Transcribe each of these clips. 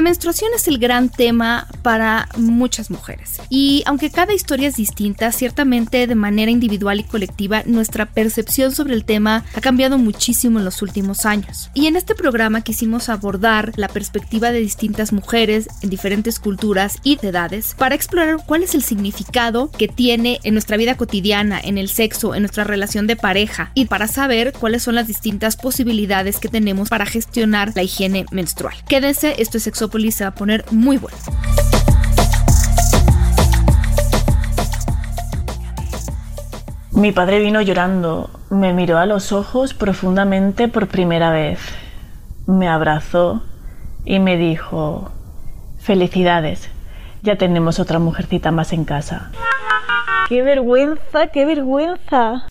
La menstruación es el gran tema para muchas mujeres y aunque cada historia es distinta, ciertamente de manera individual y colectiva nuestra percepción sobre el tema ha cambiado muchísimo en los últimos años. Y en este programa quisimos abordar la perspectiva de distintas mujeres en diferentes culturas y edades para explorar cuál es el significado que tiene en nuestra vida cotidiana, en el sexo, en nuestra relación de pareja y para saber cuáles son las distintas posibilidades que tenemos para gestionar la higiene menstrual. Quédense, esto es Sexópolis, se va a poner muy bueno. Mi padre vino llorando, me miró a los ojos profundamente por primera vez, me abrazó y me dijo, felicidades, ya tenemos otra mujercita más en casa. ¡Qué vergüenza, qué vergüenza!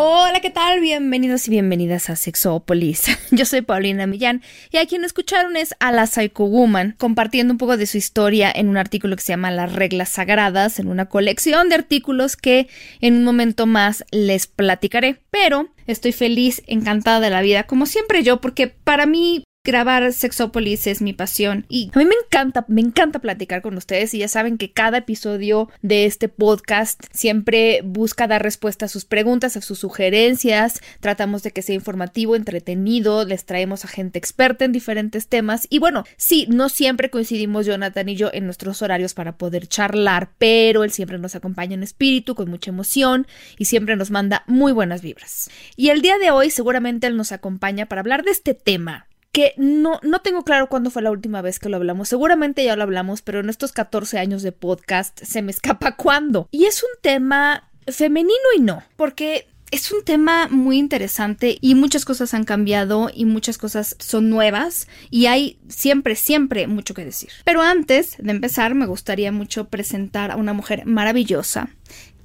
Hola, ¿qué tal? Bienvenidos y bienvenidas a Sexópolis. Yo soy Paulina Millán y a quien escucharon es a la Psycho Woman compartiendo un poco de su historia en un artículo que se llama Las reglas sagradas, en una colección de artículos que en un momento más les platicaré. Pero estoy feliz, encantada de la vida, como siempre yo, porque para mí grabar Sexópolis es mi pasión. Y a mí me encanta, me encanta platicar con ustedes y ya saben que cada episodio de este podcast siempre busca dar respuesta a sus preguntas, a sus sugerencias, tratamos de que sea informativo, entretenido, les traemos a gente experta en diferentes temas. Y bueno, sí, no siempre coincidimos Jonathan y yo en nuestros horarios para poder charlar, pero él siempre nos acompaña en espíritu, con mucha emoción y siempre nos manda muy buenas vibras. Y el día de hoy seguramente él nos acompaña para hablar de este tema que no, no tengo claro cuándo fue la última vez que lo hablamos. Seguramente ya lo hablamos, pero en estos 14 años de podcast se me escapa cuándo. Y es un tema femenino y no, porque es un tema muy interesante y muchas cosas han cambiado y muchas cosas son nuevas y hay siempre, siempre mucho que decir. Pero antes de empezar me gustaría mucho presentar a una mujer maravillosa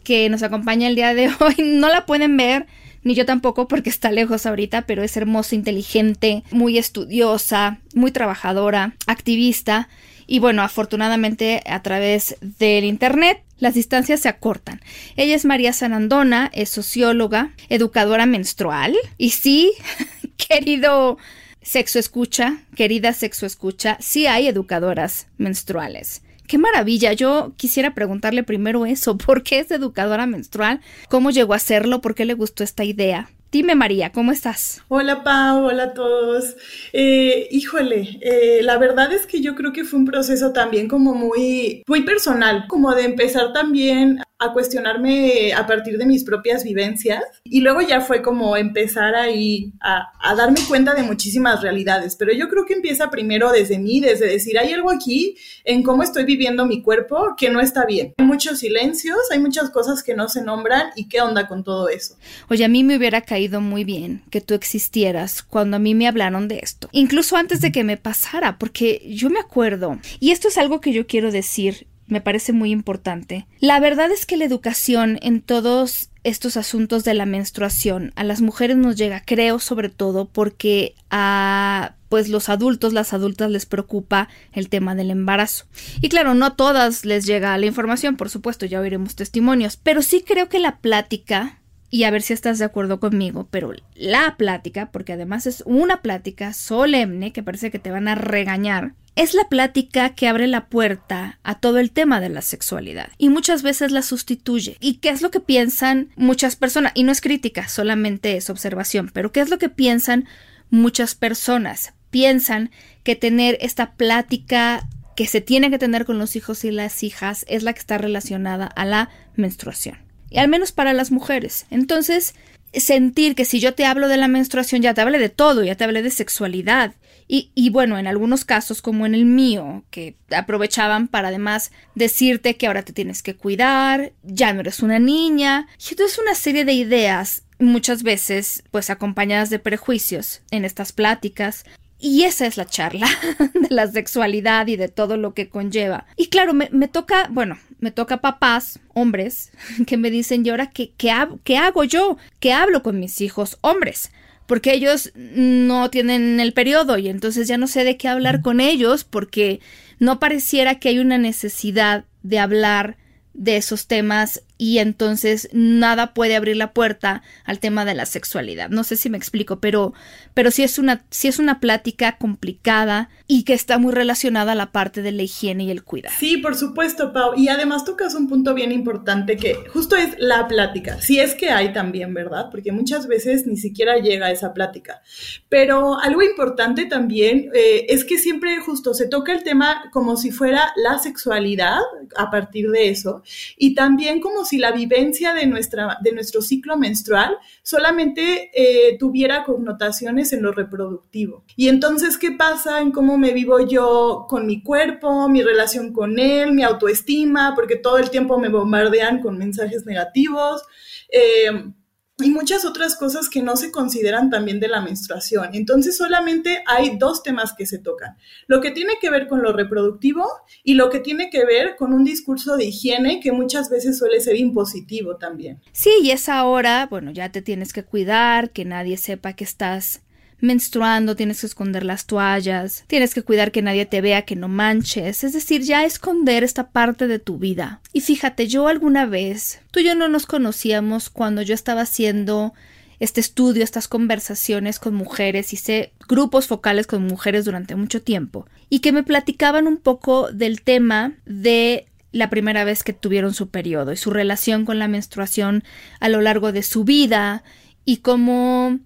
que nos acompaña el día de hoy. No la pueden ver, ni yo tampoco porque está lejos ahorita, pero es hermosa, inteligente, muy estudiosa, muy trabajadora, activista. Y bueno, afortunadamente a través del Internet las distancias se acortan. Ella es María Sanandona, es socióloga, educadora menstrual. Y sí, querido sexo escucha, querida sexo escucha, sí hay educadoras menstruales. Qué maravilla. Yo quisiera preguntarle primero eso. ¿Por qué es educadora menstrual? ¿Cómo llegó a hacerlo? ¿Por qué le gustó esta idea? Dime María, ¿cómo estás? Hola Pau, hola a todos. Eh, híjole, eh, la verdad es que yo creo que fue un proceso también como muy, muy personal, como de empezar también a cuestionarme a partir de mis propias vivencias y luego ya fue como empezar ahí a, darme cuenta de muchísimas realidades, pero yo creo que empieza primero desde mí, desde decir, hay algo aquí en cómo estoy viviendo mi cuerpo que no está bien. Hay muchos silencios, hay muchas cosas que no se nombran y qué onda con todo eso. Oye, a mí me hubiera caído muy bien que tú existieras cuando a mí me hablaron de esto, incluso antes de que me pasara, porque yo me acuerdo, y esto es algo que yo quiero decir me parece muy importante. La verdad es que la educación en todos estos asuntos de la menstruación a las mujeres nos llega, creo, sobre todo porque a pues los adultos, las adultas les preocupa el tema del embarazo. Y claro, no a todas les llega la información, por supuesto, ya oiremos testimonios, pero sí creo que la plática y a ver si estás de acuerdo conmigo, pero la plática, porque además es una plática solemne que parece que te van a regañar, es la plática que abre la puerta a todo el tema de la sexualidad y muchas veces la sustituye. ¿Y qué es lo que piensan muchas personas? Y no es crítica, solamente es observación, pero ¿qué es lo que piensan muchas personas? Piensan que tener esta plática que se tiene que tener con los hijos y las hijas es la que está relacionada a la menstruación. Y al menos para las mujeres. Entonces, sentir que si yo te hablo de la menstruación ya te hablé de todo, ya te hablé de sexualidad, y, bueno, en algunos casos, como en el mío, que aprovechaban para además decirte que ahora te tienes que cuidar, ya no eres una niña, y entonces una serie de ideas, muchas veces pues acompañadas de prejuicios en estas pláticas, y esa es la charla de la sexualidad y de todo lo que conlleva. Y claro, me, toca, bueno, me toca papás, hombres, que me dicen, ¿y ahora qué, qué, qué hago yo? ¿Qué hablo con mis hijos hombres? porque ellos no tienen el periodo y entonces ya no sé de qué hablar con ellos porque no pareciera que hay una necesidad de hablar de esos temas y entonces nada puede abrir la puerta al tema de la sexualidad. No sé si me explico, pero, pero sí, es una, sí es una plática complicada y que está muy relacionada a la parte de la higiene y el cuidado. Sí, por supuesto, Pau. Y además tocas un punto bien importante que justo es la plática. Si es que hay también, ¿verdad? Porque muchas veces ni siquiera llega a esa plática. Pero algo importante también eh, es que siempre justo se toca el tema como si fuera la sexualidad a partir de eso y también como si la vivencia de, nuestra, de nuestro ciclo menstrual solamente eh, tuviera connotaciones en lo reproductivo. Y entonces, ¿qué pasa en cómo me vivo yo con mi cuerpo, mi relación con él, mi autoestima? Porque todo el tiempo me bombardean con mensajes negativos. Eh, y muchas otras cosas que no se consideran también de la menstruación. Entonces solamente hay dos temas que se tocan. Lo que tiene que ver con lo reproductivo y lo que tiene que ver con un discurso de higiene que muchas veces suele ser impositivo también. Sí, y es ahora, bueno, ya te tienes que cuidar, que nadie sepa que estás menstruando, tienes que esconder las toallas, tienes que cuidar que nadie te vea, que no manches, es decir, ya esconder esta parte de tu vida. Y fíjate, yo alguna vez, tú y yo no nos conocíamos cuando yo estaba haciendo este estudio, estas conversaciones con mujeres, hice grupos focales con mujeres durante mucho tiempo y que me platicaban un poco del tema de la primera vez que tuvieron su periodo y su relación con la menstruación a lo largo de su vida y cómo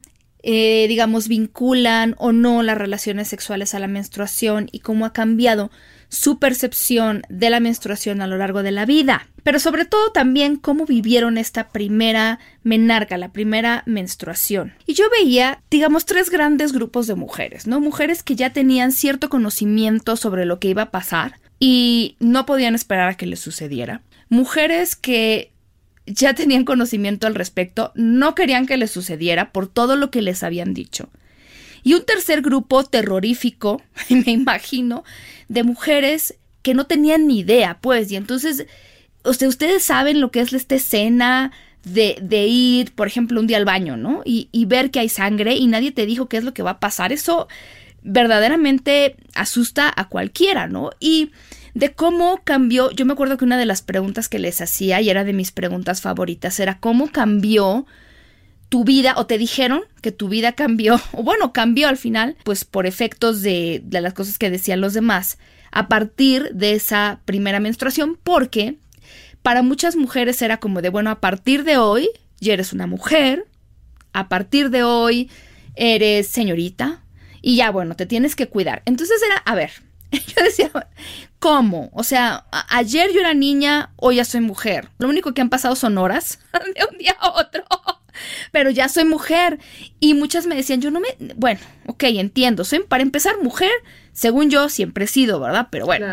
eh, digamos, vinculan o no las relaciones sexuales a la menstruación y cómo ha cambiado su percepción de la menstruación a lo largo de la vida, pero sobre todo también cómo vivieron esta primera menarca, la primera menstruación. Y yo veía, digamos, tres grandes grupos de mujeres, ¿no? Mujeres que ya tenían cierto conocimiento sobre lo que iba a pasar y no podían esperar a que les sucediera. Mujeres que ya tenían conocimiento al respecto, no querían que les sucediera por todo lo que les habían dicho. Y un tercer grupo terrorífico, me imagino, de mujeres que no tenían ni idea, pues, y entonces, ustedes saben lo que es esta escena de, de, ir, por ejemplo, un día al baño, ¿no? Y, y ver que hay sangre y nadie te dijo qué es lo que va a pasar. Eso verdaderamente asusta a cualquiera, ¿no? Y de cómo cambió, yo me acuerdo que una de las preguntas que les hacía, y era de mis preguntas favoritas, era cómo cambió tu vida, o te dijeron que tu vida cambió, o bueno, cambió al final, pues por efectos de, de las cosas que decían los demás, a partir de esa primera menstruación, porque para muchas mujeres era como de, bueno, a partir de hoy ya eres una mujer, a partir de hoy eres señorita, y ya bueno, te tienes que cuidar. Entonces era, a ver, yo decía, ¿cómo? O sea, ayer yo era niña, hoy ya soy mujer. Lo único que han pasado son horas de un día a otro. Pero ya soy mujer. Y muchas me decían, yo no me. Bueno, ok, entiendo. Soy, para empezar, mujer, según yo, siempre he sido, ¿verdad? Pero bueno,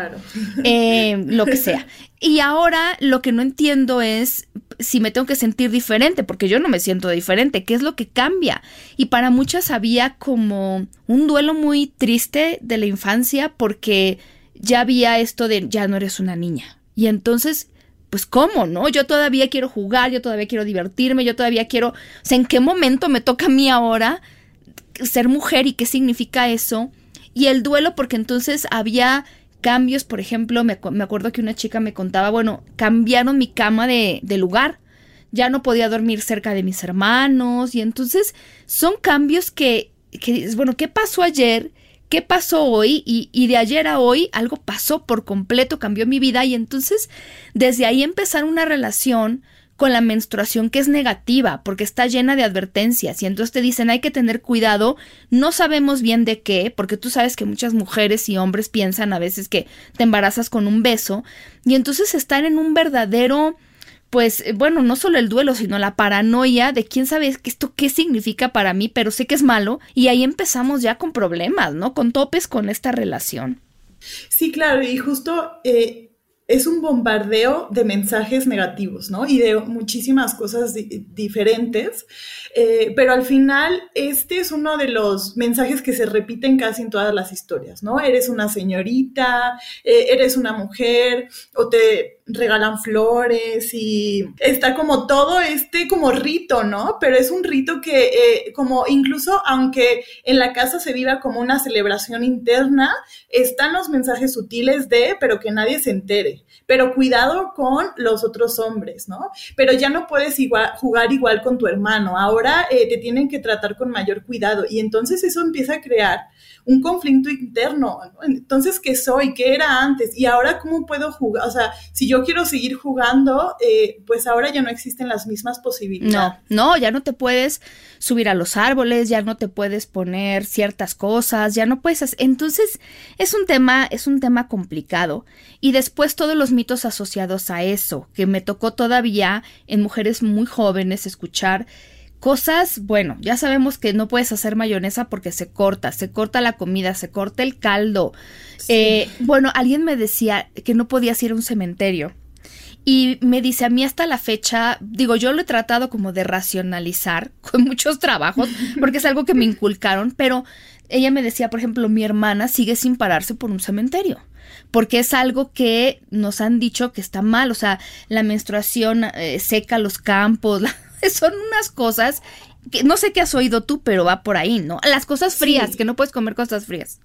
eh, lo que sea. Y ahora lo que no entiendo es si me tengo que sentir diferente, porque yo no me siento diferente, ¿qué es lo que cambia? Y para muchas había como un duelo muy triste de la infancia porque ya había esto de ya no eres una niña. Y entonces, pues cómo, ¿no? Yo todavía quiero jugar, yo todavía quiero divertirme, yo todavía quiero, o sea, ¿en qué momento me toca a mí ahora ser mujer y qué significa eso? Y el duelo porque entonces había cambios, por ejemplo, me, acuerdo que una chica me contaba, bueno, cambiaron mi cama de, lugar, ya no podía dormir cerca de mis hermanos y entonces son cambios que, que bueno, ¿qué pasó ayer? ¿Qué pasó hoy? Y, y, de ayer a hoy algo pasó por completo, cambió mi vida y entonces desde ahí empezar una relación con la menstruación que es negativa porque está llena de advertencias y entonces te dicen hay que tener cuidado, no sabemos bien de qué, porque tú sabes que muchas mujeres y hombres piensan a veces que te embarazas con un beso y entonces están en un verdadero pues eh, bueno, no solo el duelo, sino la paranoia de quién sabe esto qué significa para mí, pero sé que es malo y ahí empezamos ya con problemas, ¿no? Con topes con esta relación. Sí, claro, y justo eh, es un bombardeo de mensajes negativos, ¿no? Y de muchísimas cosas diferentes. Eh, pero al final, este es uno de los mensajes que se repiten casi en todas las historias, ¿no? Eres una señorita, eres una mujer, o te regalan flores y está como todo este como rito, ¿no? Pero es un rito que eh, como incluso aunque en la casa se viva como una celebración interna, están los mensajes sutiles de, pero que nadie se entere. Pero cuidado con los otros hombres, ¿no? Pero ya no puedes igual, jugar igual con tu hermano. Ahora eh, te tienen que tratar con mayor cuidado. Y entonces eso empieza a crear un conflicto interno. Entonces, ¿qué soy? ¿Qué era antes? Y ahora, ¿cómo puedo jugar? O sea, si yo quiero seguir jugando, eh, pues ahora ya no existen las mismas posibilidades. No, no, ya no te puedes subir a los árboles, ya no te puedes poner ciertas cosas, ya no puedes hacer. Entonces, es un tema, es un tema complicado. Y después todos los mitos asociados a eso, que me tocó todavía en mujeres muy jóvenes escuchar Cosas, bueno, ya sabemos que no puedes hacer mayonesa porque se corta, se corta la comida, se corta el caldo. Eh, bueno, alguien me decía que no podías ir a un cementerio. Y me dice, a mí hasta la fecha, digo, yo lo he tratado como de racionalizar con muchos trabajos, porque es algo que me inculcaron, pero ella me decía, por ejemplo, mi hermana sigue sin pararse por un cementerio porque es algo que nos han dicho que está mal, o sea, la menstruación eh, seca los campos, la, son unas cosas que no sé qué has oído tú, pero va por ahí, ¿no? Las cosas frías, que no puedes comer cosas frías.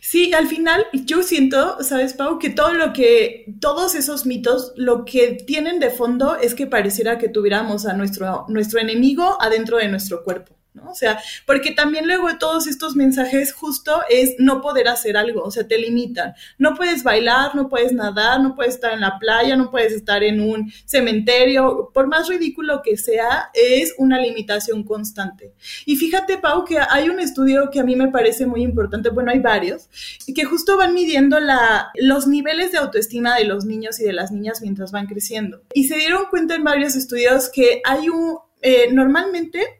Sí, al final yo siento, ¿sabes, Pau? Que todo lo que, todos esos mitos, lo que tienen de fondo es que pareciera que tuviéramos a nuestro, nuestro enemigo adentro de nuestro cuerpo. ¿No? O sea, porque también luego de todos estos mensajes justo es no poder hacer algo, o sea, te limitan. No puedes bailar, no puedes nadar, no puedes estar en la playa, no puedes estar en un cementerio, por más ridículo que sea, es una limitación constante. Y fíjate, Pau, que hay un estudio que a mí me parece muy importante, bueno, hay varios, que justo van midiendo los niveles de autoestima de los niños y de las niñas mientras van creciendo. Y se dieron cuenta en varios estudios que hay un, eh, normalmente,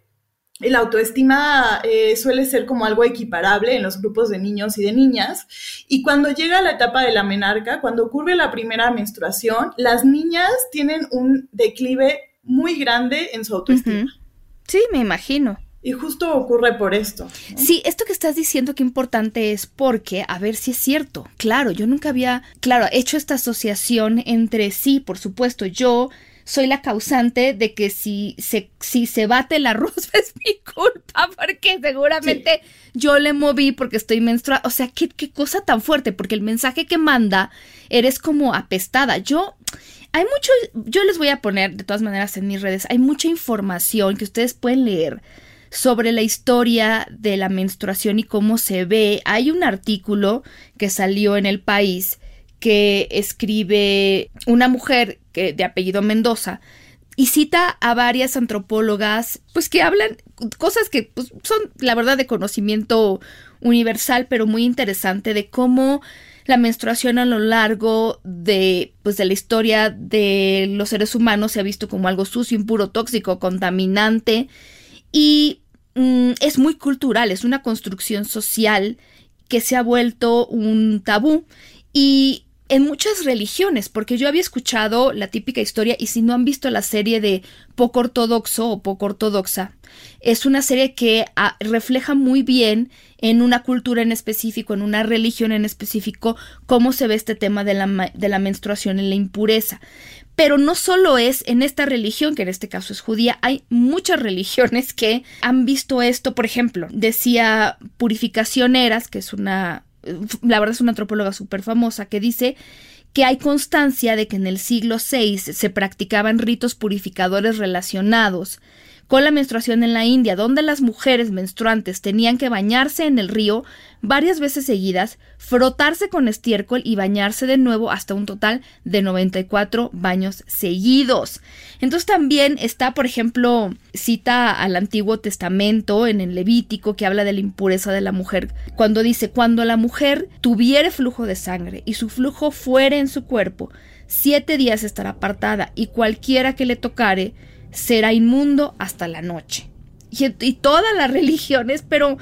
la autoestima eh, suele ser como algo equiparable en los grupos de niños y de niñas. Y cuando llega la etapa de la menarca, cuando ocurre la primera menstruación, las niñas tienen un declive muy grande en su autoestima. Sí, me imagino. Y justo ocurre por esto. Sí, esto que estás diciendo qué importante es porque, a ver si es cierto. Claro, yo nunca había, claro, hecho esta asociación entre sí, por supuesto, yo soy la causante de que si se, si se bate el arroz es mi culpa, porque seguramente yo le moví porque estoy menstruada. O sea, ¿qué, qué cosa tan fuerte, porque el mensaje que manda eres como apestada. Yo, hay mucho, yo les voy a poner de todas maneras en mis redes, hay mucha información que ustedes pueden leer sobre la historia de la menstruación y cómo se ve. Hay un artículo que salió en el país que escribe una mujer de apellido Mendoza y cita a varias antropólogas, pues que hablan cosas que pues, son, la verdad, de conocimiento universal, pero muy interesante de cómo la menstruación a lo largo de, pues, de la historia de los seres humanos se ha visto como algo sucio, impuro, tóxico, contaminante y mm, es muy cultural, es una construcción social que se ha vuelto un tabú. Y en muchas religiones, porque yo había escuchado la típica historia y si no han visto la serie de poco ortodoxo o poco ortodoxa, es una serie que ah, refleja muy bien en una cultura en específico, en una religión en específico, cómo se ve este tema de la, de la menstruación en la impureza. Pero no solo es en esta religión, que en este caso es judía, hay muchas religiones que han visto esto. Por ejemplo, decía Purificación Eras, que es una la verdad es una antropóloga súper famosa, que dice que hay constancia de que en el siglo VI se practicaban ritos purificadores relacionados con la menstruación en la India, donde las mujeres menstruantes tenían que bañarse en el río varias veces seguidas, frotarse con estiércol y bañarse de nuevo hasta un total de 94 baños seguidos. Entonces también está, por ejemplo, cita al Antiguo Testamento en el Levítico que habla de la impureza de la mujer, cuando dice, cuando la mujer tuviere flujo de sangre y su flujo fuere en su cuerpo, siete días estará apartada y cualquiera que le tocare, será inmundo hasta la noche. Y, todas las religiones, pero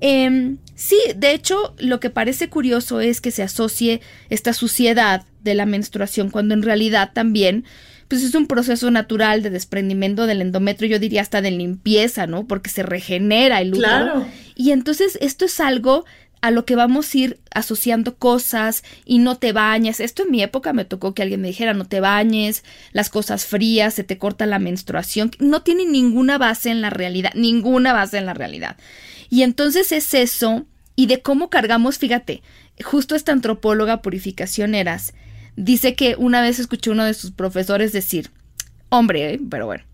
em, sí, de hecho, lo que parece curioso es que se asocie esta suciedad de la menstruación, cuando en realidad también pues es un proceso natural de desprendimiento del endometrio, yo diría hasta de limpieza, ¿no? Porque se regenera el útero. Claro. Y entonces esto es algo a lo que vamos a ir asociando cosas y no te bañes. Esto en mi época me tocó que alguien me dijera no te bañes, las cosas frías, se te corta la menstruación. No tiene ninguna base en la realidad, ninguna base en la realidad. Y entonces es eso y de cómo cargamos, fíjate, justo esta antropóloga Purificación Eras dice que una vez escuchó uno de sus profesores decir, hombre, ¿eh? pero bueno,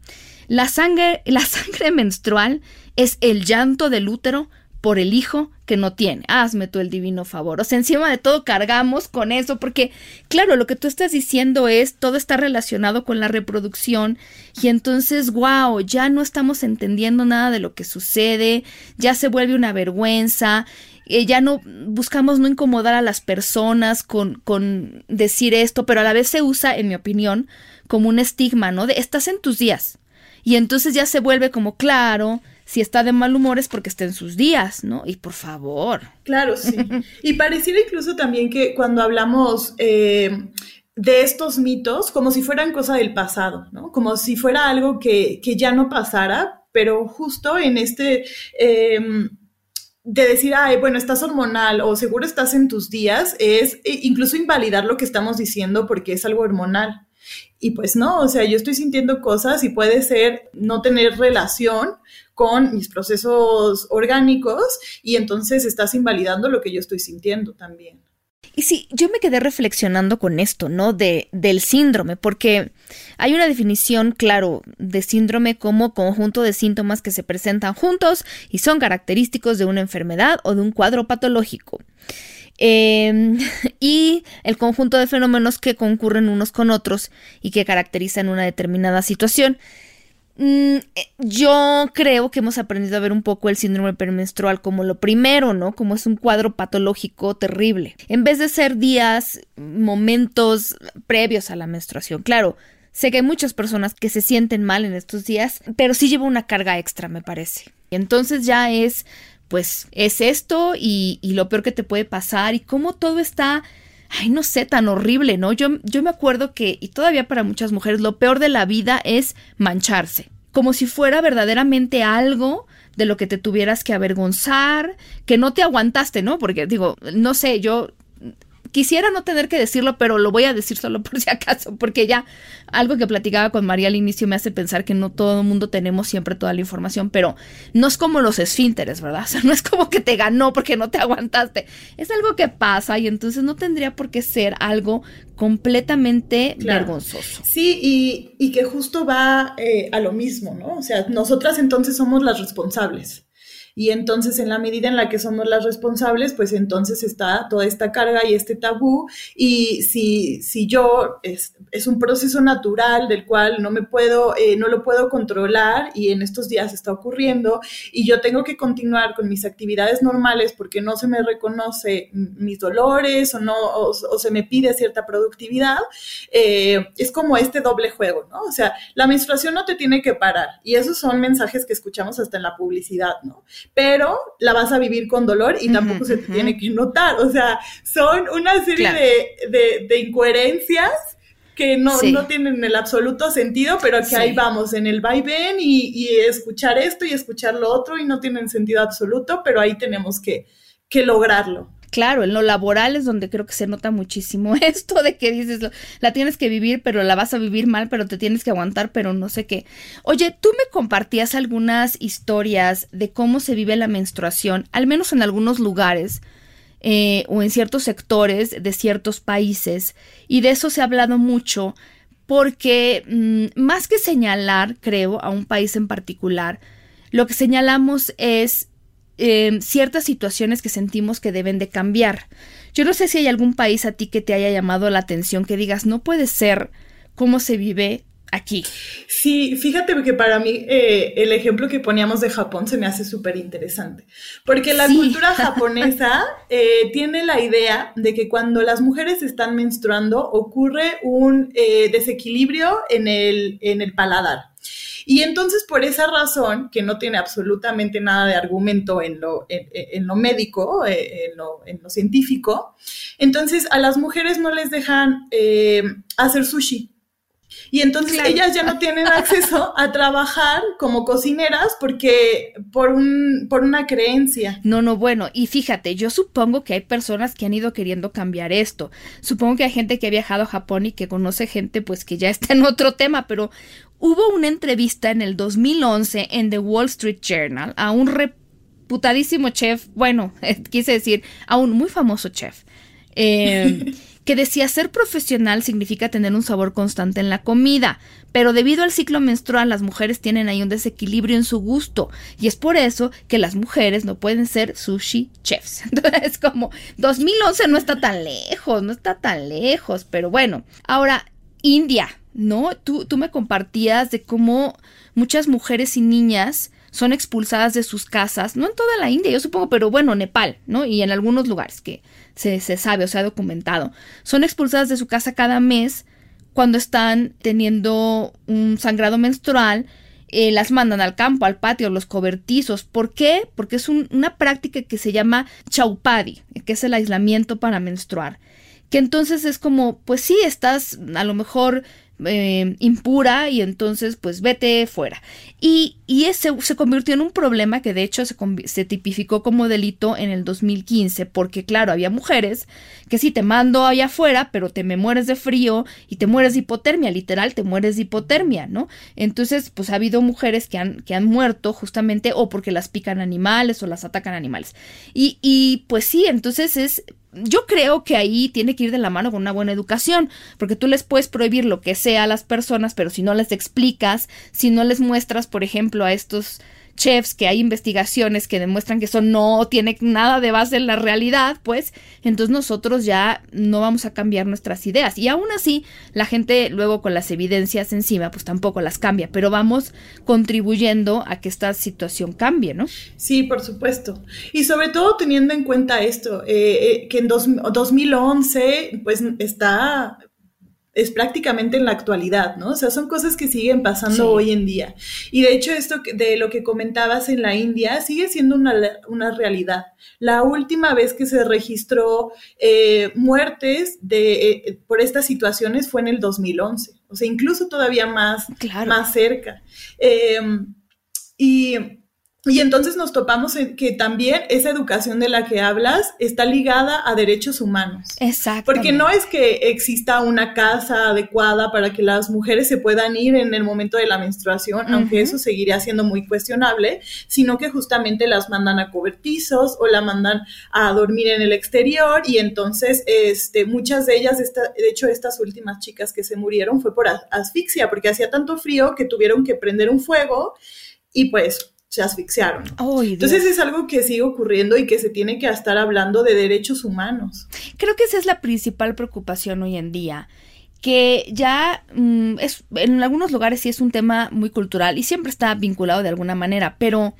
la sangre, la sangre menstrual es el llanto del útero por el hijo que no tiene. Hazme tú el divino favor. O sea, encima de todo cargamos con eso, porque, claro, lo que tú estás diciendo es todo está relacionado con la reproducción, y entonces, wow, ya no estamos entendiendo nada de lo que sucede, ya se vuelve una vergüenza, eh, ya no buscamos no incomodar a las personas con, con decir esto, pero a la vez se usa, en mi opinión, como un estigma, ¿no? De estás en tus días. Y entonces ya se vuelve como claro, si está de mal humor es porque está en sus días, ¿no? Y por favor. Claro, sí. y pareciera incluso también que cuando hablamos eh, de estos mitos, como si fueran cosa del pasado, ¿no? Como si fuera algo que, que ya no pasara, pero justo en este... Eh, de decir, ay, bueno, estás hormonal o seguro estás en tus días, es e, incluso invalidar lo que estamos diciendo porque es algo hormonal. Y pues no, o sea, yo estoy sintiendo cosas y puede ser no tener relación con mis procesos orgánicos y entonces estás invalidando lo que yo estoy sintiendo también. Y sí, yo me quedé reflexionando con esto, ¿no? De, del síndrome, porque hay una definición, claro, de síndrome como conjunto de síntomas que se presentan juntos y son característicos de una enfermedad o de un cuadro patológico. Em, y el conjunto de fenómenos que concurren unos con otros y que caracterizan una determinada situación. Mm, eh, yo creo que hemos aprendido a ver un poco el síndrome premenstrual como lo primero, ¿no? Como es un cuadro patológico terrible. En vez de ser días, momentos previos a la menstruación. Claro, sé que hay muchas personas que se sienten mal en estos días, pero sí lleva una carga extra, me parece. Entonces ya es, pues, es esto y, lo peor que te puede pasar y cómo todo está ay, no sé, tan horrible, ¿no? Yo, yo me acuerdo que, y todavía para muchas mujeres, lo peor de la vida es mancharse, como si fuera verdaderamente algo de lo que te tuvieras que avergonzar, que no te aguantaste, ¿no? Porque digo, no sé, yo Quisiera no tener que decirlo, pero lo voy a decir solo por si acaso, porque ya algo que platicaba con María al inicio me hace pensar que no todo el mundo tenemos siempre toda la información, pero no es como los esfínteres, ¿verdad? O sea, no es como que te ganó porque no te aguantaste. Es algo que pasa y entonces no tendría por qué ser algo completamente vergonzoso. Sí, y, que justo va eh, a lo mismo, ¿no? O sea, nosotras entonces somos las responsables. Y entonces en la medida en la que somos las responsables, pues entonces está toda esta carga y este tabú. Y si, si yo es, es un proceso natural del cual no me puedo, eh, no lo puedo controlar y en estos días está ocurriendo y yo tengo que continuar con mis actividades normales porque no se me reconoce mis dolores o no, o, se me pide cierta productividad, eh, es como este doble juego, ¿no? O sea, la menstruación no te tiene que parar y esos son mensajes que escuchamos hasta en la publicidad, ¿no? Pero la vas a vivir con dolor y tampoco se te tiene que notar. O sea, son una serie de, incoherencias que no, tienen el absoluto sentido, pero que ahí vamos en el vaivén y, y escuchar esto y escuchar lo otro y no tienen sentido absoluto, pero ahí tenemos que, que lograrlo. Claro, en lo laboral es donde creo que se nota muchísimo esto de que dices, la tienes que vivir, pero la vas a vivir mal, pero te tienes que aguantar, pero no sé qué. Oye, tú me compartías algunas historias de cómo se vive la menstruación, al menos en algunos lugares. Eh, o en ciertos sectores de ciertos países y de eso se ha hablado mucho porque mm, más que señalar, creo, a un país en particular, lo que señalamos es Ciertas situaciones que sentimos que deben de cambiar. Yo no sé si hay algún país a ti que te haya llamado la atención, que digas, no puede ser cómo se vive aquí. Sí, fíjate que para mí eh, el ejemplo que poníamos de Japón se me hace súper interesante, porque la cultura japonesa eh, tiene la idea de que cuando las mujeres están menstruando ocurre un eh, desequilibrio en el, en el paladar. Y entonces, por esa razón, que no tiene absolutamente nada de argumento en lo, en, lo médico, eh, en lo, en lo, científico, entonces a las mujeres no les dejan eh, hacer sushi. Y entonces ellas ya no tienen acceso a trabajar como cocineras porque por un por una creencia. No, no, bueno, y fíjate, yo supongo que hay personas que han ido queriendo cambiar esto. Supongo que hay gente que ha viajado a Japón y que conoce gente pues que ya está en otro tema, pero hubo una entrevista en el 2011 en The Wall Street Journal a un reputadísimo chef, bueno, quise decir, a un muy famoso chef. Eh, que decía ser profesional significa tener un sabor constante en la comida, pero debido al ciclo menstrual las mujeres tienen ahí un desequilibrio en su gusto y es por eso que las mujeres no pueden ser sushi chefs. Entonces como 2011 no está tan lejos, no está tan lejos, pero bueno, ahora India, ¿no? Tú, tú me compartías de cómo muchas mujeres y niñas son expulsadas de sus casas, no en toda la India, yo supongo, pero bueno, Nepal, ¿no? Y en algunos lugares que se, sabe o se ha documentado. Son expulsadas de su casa cada mes cuando están teniendo un sangrado menstrual. Eh, las mandan al campo, al patio, los cobertizos. ¿Por qué? Porque es una práctica que se llama chaupadi, que es el aislamiento para menstruar. Que entonces es como, pues sí, estás a lo mejor eh, impura y entonces pues vete fuera. Y, y ese se convirtió en un problema que de hecho se, se, tipificó como delito en el 2015 porque claro, había mujeres que sí te mando allá afuera pero te me mueres de frío y te mueres de hipotermia, literal te mueres de hipotermia, ¿no? Entonces pues ha habido mujeres que han, que han muerto justamente o porque las pican animales o las atacan animales. Y, y pues sí, entonces es yo creo que ahí tiene que ir de la mano con una buena educación, porque tú les puedes prohibir lo que sea a las personas, pero si no les explicas, si no les muestras, por ejemplo, a estos chefs que hay investigaciones que demuestran que eso no tiene nada de base en la realidad, pues entonces nosotros ya no vamos a cambiar nuestras ideas. Y aún así, la gente luego con las evidencias encima, pues tampoco las cambia, pero vamos contribuyendo a que esta situación cambie, ¿no? Sí, por supuesto. Y sobre todo teniendo en cuenta esto, eh, eh, que en 2011, pues está es prácticamente en la actualidad, ¿no? O sea, son cosas que siguen pasando hoy en día. Y de hecho, esto de lo que comentabas en la India sigue siendo una, realidad. La última vez que se registró eh, muertes de, eh, por estas situaciones fue en el 2011, o sea, incluso todavía más, más cerca. Em, y y entonces nos topamos en que también esa educación de la que hablas está ligada a derechos humanos. Exacto. Porque no es que exista una casa adecuada para que las mujeres se puedan ir en el momento de la menstruación, aunque eso seguiría siendo muy cuestionable, sino que justamente las mandan a cobertizos o la mandan a dormir en el exterior y entonces este, muchas de ellas, de hecho estas últimas chicas que se murieron fue por asfixia, porque hacía tanto frío que tuvieron que prender un fuego y pues se asfixiaron. Entonces es algo que sigue ocurriendo y que se tiene que estar hablando de derechos humanos. Creo que esa es la principal preocupación hoy en día que ya mm, es en algunos lugares sí es un tema muy cultural y siempre está vinculado de alguna manera, pero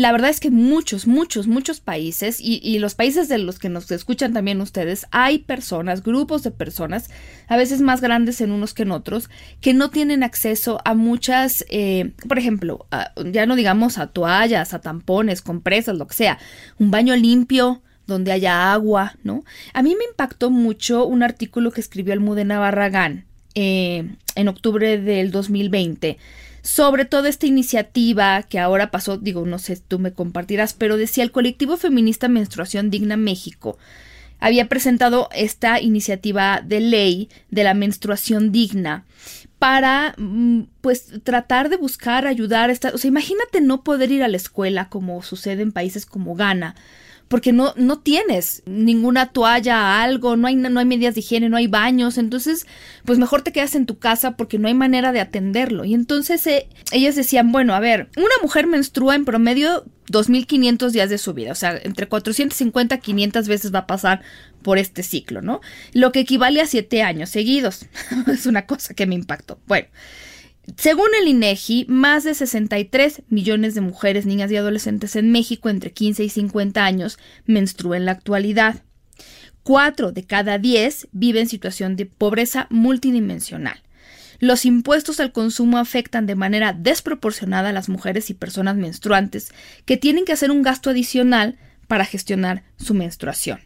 la verdad es que muchos, muchos, muchos países y, los países de los que nos escuchan también ustedes, hay personas, grupos de personas, a veces más grandes en unos que en otros, que no tienen acceso a muchas, eh, por ejemplo, ya no digamos a toallas, a tampones, compresas, lo que sea, un baño limpio, donde haya agua, ¿no? A mí me impactó mucho un artículo que escribió Almudena Barragán eh, en octubre del 2020 sobre toda esta iniciativa que ahora pasó, digo, no sé, tú me compartirás, pero decía el colectivo feminista Menstruación Digna México había presentado esta iniciativa de ley de la menstruación digna para mm, pues tratar de buscar ayudar a esta, o sea, imagínate no poder ir a la escuela como sucede en países como Ghana, porque no, no tienes ninguna toalla, algo, no hay, no hay medidas de higiene, no hay baños, entonces, pues mejor te quedas en tu casa porque no hay manera de atenderlo. Y entonces eh, ellas decían, bueno, a ver, una mujer menstrua en promedio 2.500 días de su vida, o sea, entre 450 y 500 veces va a pasar por este ciclo, ¿no? Lo que equivale a 7 años seguidos. es una cosa que me impactó. Bueno. Según el INEGI, más de 63 millones de mujeres, niñas y adolescentes en México entre 15 y 50 años menstruan en la actualidad. Cuatro de cada diez viven en situación de pobreza multidimensional. Los impuestos al consumo afectan de manera desproporcionada a las mujeres y personas menstruantes que tienen que hacer un gasto adicional para gestionar su menstruación.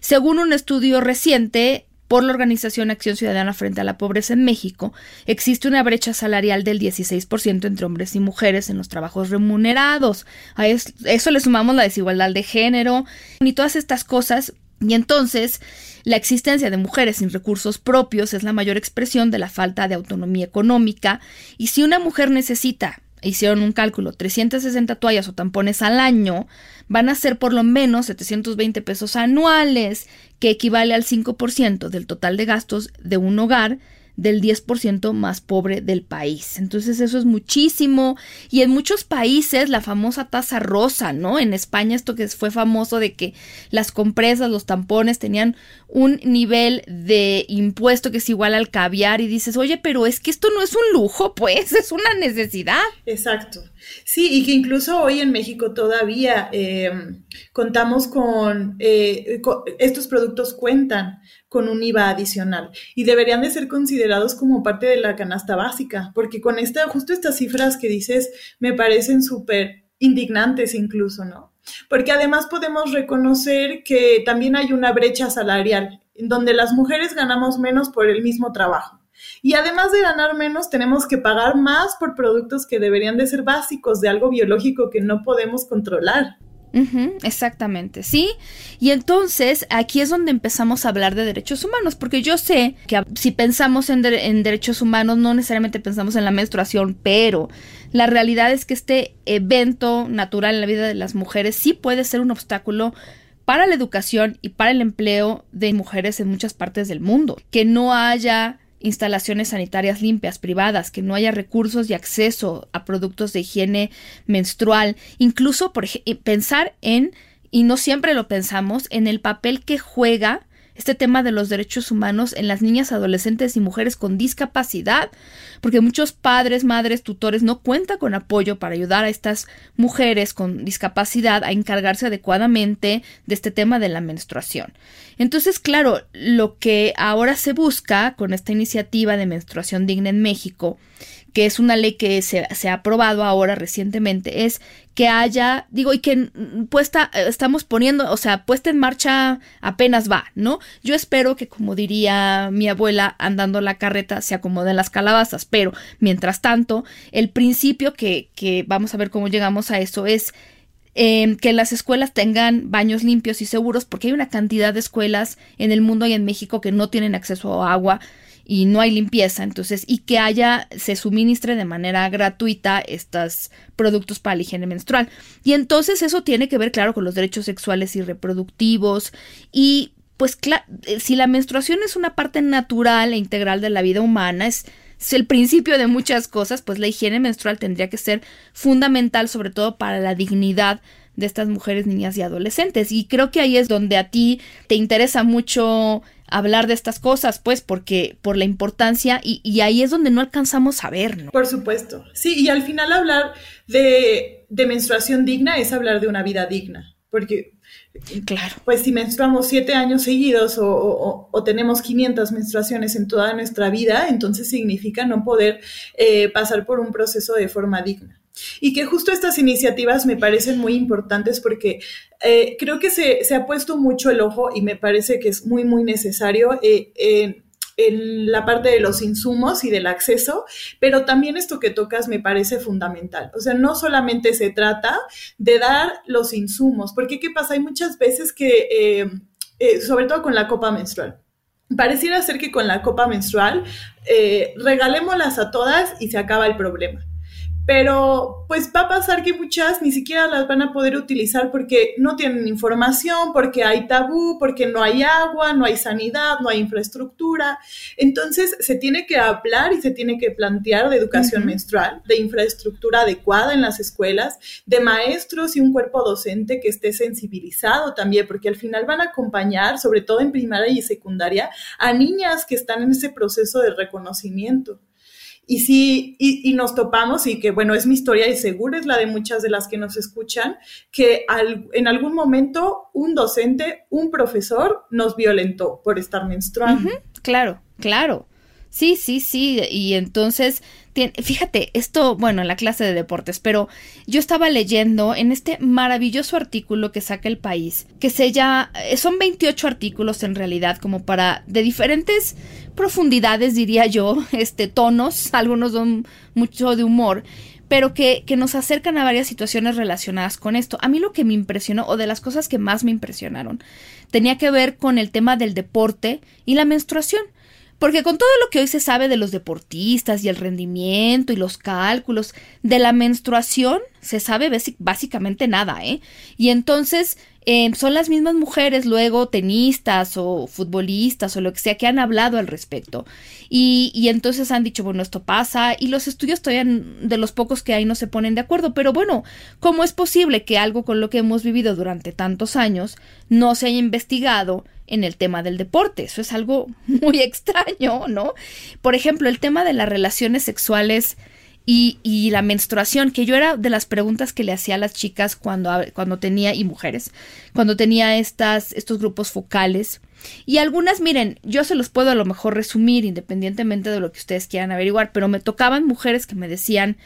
Según un estudio reciente, por la organización Acción Ciudadana frente a la Pobreza en México, existe una brecha salarial del 16% entre hombres y mujeres en los trabajos remunerados. A eso le sumamos la desigualdad de género y todas estas cosas. Y entonces, la existencia de mujeres sin recursos propios es la mayor expresión de la falta de autonomía económica. Y si una mujer necesita hicieron un cálculo, 360 toallas o tampones al año, van a ser por lo menos 720 pesos anuales, que equivale al 5% del total de gastos de un hogar del 10% más pobre del país. Entonces eso es muchísimo. Y en muchos países la famosa tasa rosa, ¿no? En España esto que fue famoso de que las compresas, los tampones tenían un nivel de impuesto que es igual al caviar y dices, oye, pero es que esto no es un lujo, pues es una necesidad. Exacto. Sí, y que incluso hoy en México todavía eh, contamos con, eh, con, estos productos cuentan con un IVA adicional y deberían de ser considerados como parte de la canasta básica, porque con esta, justo estas cifras que dices me parecen súper indignantes incluso, ¿no? Porque además podemos reconocer que también hay una brecha salarial, donde las mujeres ganamos menos por el mismo trabajo. Y además de ganar menos, tenemos que pagar más por productos que deberían de ser básicos de algo biológico que no podemos controlar exactamente, sí. Y entonces aquí es donde empezamos a hablar de derechos humanos, porque yo sé que si pensamos en, derechos humanos no necesariamente pensamos en la menstruación, pero la realidad es que este evento natural en la vida de las mujeres sí puede ser un obstáculo para la educación y para el empleo de mujeres en muchas partes del mundo. Que no haya instalaciones sanitarias limpias, privadas, que no haya recursos y acceso a productos de higiene menstrual, incluso por pensar en, y no siempre lo pensamos, en el papel que juega este tema de los derechos humanos en las niñas, adolescentes y mujeres con discapacidad, porque muchos padres, madres, tutores no cuentan con apoyo para ayudar a estas mujeres con discapacidad a encargarse adecuadamente de este tema de la menstruación. Entonces, claro, lo que ahora se busca con esta iniciativa de menstruación digna en México que es una ley que se, ha aprobado ahora recientemente, es que haya, digo, y que puesta, estamos poniendo, o sea, puesta en marcha apenas va, ¿no? Yo espero que, como diría mi abuela, andando la carreta se acomoden las calabazas, pero mientras tanto, el principio que, que vamos a ver cómo llegamos a eso es eh, que las escuelas tengan baños limpios y seguros, porque hay una cantidad de escuelas en el mundo y en México que no tienen acceso a agua y no hay limpieza, entonces, y que haya, se suministre de manera gratuita estos productos para la higiene menstrual. Y entonces eso tiene que ver, claro, con los derechos sexuales y reproductivos y pues eh, si la menstruación es una parte natural e integral de la vida humana, es, es, el principio de muchas cosas, pues la higiene menstrual tendría que ser fundamental, sobre todo para la dignidad de estas mujeres, niñas y adolescentes. Y creo que ahí es donde a ti te interesa mucho hablar de estas cosas, pues, porque por la importancia y, ahí es donde no alcanzamos a ver, ¿no? Por supuesto. Sí, y al final hablar de, de menstruación digna es hablar de una vida digna, porque Claro. Pues si menstruamos siete años seguidos o, o, tenemos 500 menstruaciones en toda nuestra vida, entonces significa no poder eh, pasar por un proceso de forma digna. Y que justo estas iniciativas me parecen muy importantes porque eh, creo que se, se, ha puesto mucho el ojo y me parece que es muy, muy necesario. Eh, en la parte de los insumos y del acceso, pero también esto que tocas me parece fundamental. O sea, no solamente se trata de dar los insumos, porque ¿qué pasa? Hay muchas veces que, eh, sobre todo con la copa menstrual, pareciera ser que con la copa menstrual regalémoslas a todas y se acaba el problema pero pues va a pasar que muchas ni siquiera las van a poder utilizar porque no tienen información, porque hay tabú, porque no hay agua, no hay sanidad, no hay infraestructura. Entonces se tiene que hablar y se tiene que plantear de educación menstrual, de infraestructura adecuada en las escuelas, de maestros y un cuerpo docente que esté sensibilizado también, porque al final van a acompañar, sobre todo en primaria y secundaria, a niñas que están en ese proceso de reconocimiento. Y sí, y, nos topamos, y que bueno, es mi historia y seguro es la de muchas de las que nos escuchan, que en algún momento un docente, un profesor nos violentó por estar menstruando. claro, claro. Sí, sí, sí. Y entonces, fíjate, esto, bueno, en la clase de deportes, pero yo estaba leyendo en este maravilloso artículo que saca el país, que se llama, son 28 artículos en realidad, como para, de diferentes profundidades, diría yo, este, tonos, algunos son mucho de humor, pero que, que, nos acercan a varias situaciones relacionadas con esto. A mí lo que me impresionó, o de las cosas que más me impresionaron, tenía que ver con el tema del deporte y la menstruación. Porque con todo lo que hoy se sabe de los deportistas y el rendimiento y los cálculos de la menstruación, se sabe básicamente nada, ¿eh? Y entonces Em, son las mismas mujeres luego tenistas o futbolistas o lo que sea que han hablado al respecto. Y, y, entonces han dicho, bueno, esto pasa y los estudios todavía de los pocos que hay no se ponen de acuerdo. Pero bueno, ¿cómo es posible que algo con lo que hemos vivido durante tantos años no se haya investigado? En el tema del deporte. Eso es algo muy extraño, ¿no? Por ejemplo, el tema de las relaciones sexuales y, la menstruación, que yo era de las preguntas que le hacía a las chicas cuando, cuando tenía, y mujeres, cuando tenía estas, estos grupos focales. Y algunas, miren, yo se los puedo a lo mejor resumir independientemente de lo que ustedes quieran averiguar, pero me tocaban mujeres que me decían,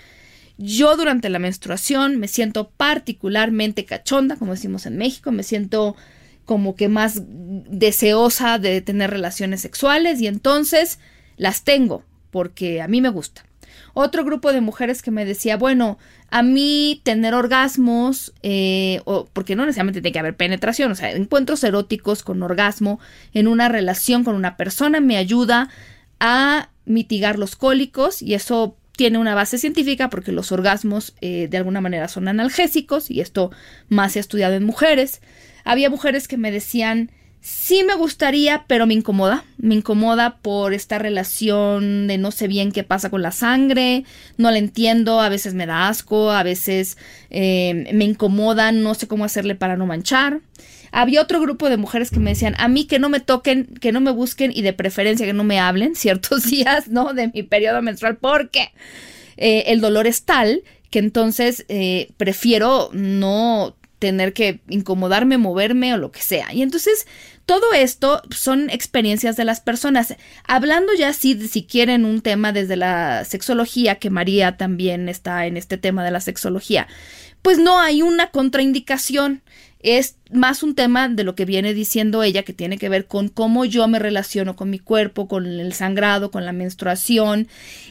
yo durante la menstruación me siento particularmente cachonda, como decimos en México, me siento como que más deseosa de tener relaciones sexuales y entonces las tengo porque a mí me gusta. Otro grupo de mujeres que me decía, bueno, a mí tener orgasmos, eh, o, porque no necesariamente tiene que haber penetración, o sea, encuentros eróticos con orgasmo en una relación con una persona me ayuda a mitigar los cólicos y eso tiene una base científica porque los orgasmos eh, de alguna manera son analgésicos y esto más se ha estudiado en mujeres. Había mujeres que me decían, Sí me gustaría, pero me incomoda. Me incomoda por esta relación de no sé bien qué pasa con la sangre, no la entiendo, a veces me da asco, a veces eh, me incomoda, no sé cómo hacerle para no manchar. Había otro grupo de mujeres que me decían, a mí que no me toquen, que no me busquen y de preferencia que no me hablen ciertos días, ¿no? De mi periodo menstrual, porque eh, el dolor es tal que entonces eh, prefiero no tener que incomodarme, moverme o lo que sea. Y entonces todo esto son experiencias de las personas. Hablando ya así, si quieren un tema desde la sexología, que María también está en este tema de la sexología, pues no hay una contraindicación. Es más un tema de lo que viene diciendo ella, que tiene que ver con cómo yo me relaciono con mi cuerpo, con el sangrado, con la menstruación.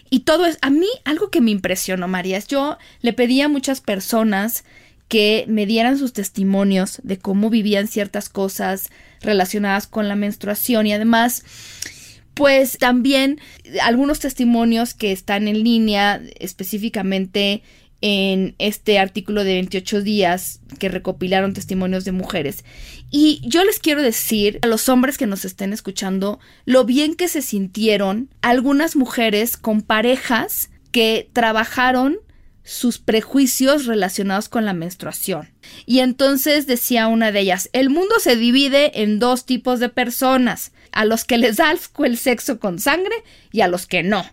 Y todo es, a mí algo que me impresionó, María, es yo le pedí a muchas personas que me dieran sus testimonios de cómo vivían ciertas cosas relacionadas con la menstruación y además pues también algunos testimonios que están en línea específicamente en este artículo de 28 días que recopilaron testimonios de mujeres. Y yo les quiero decir a los hombres que nos estén escuchando lo bien que se sintieron algunas mujeres con parejas que trabajaron sus prejuicios relacionados con la menstruación. Y entonces decía una de ellas, el mundo se divide en dos tipos de personas, a los que les da el sexo con sangre y a los que no.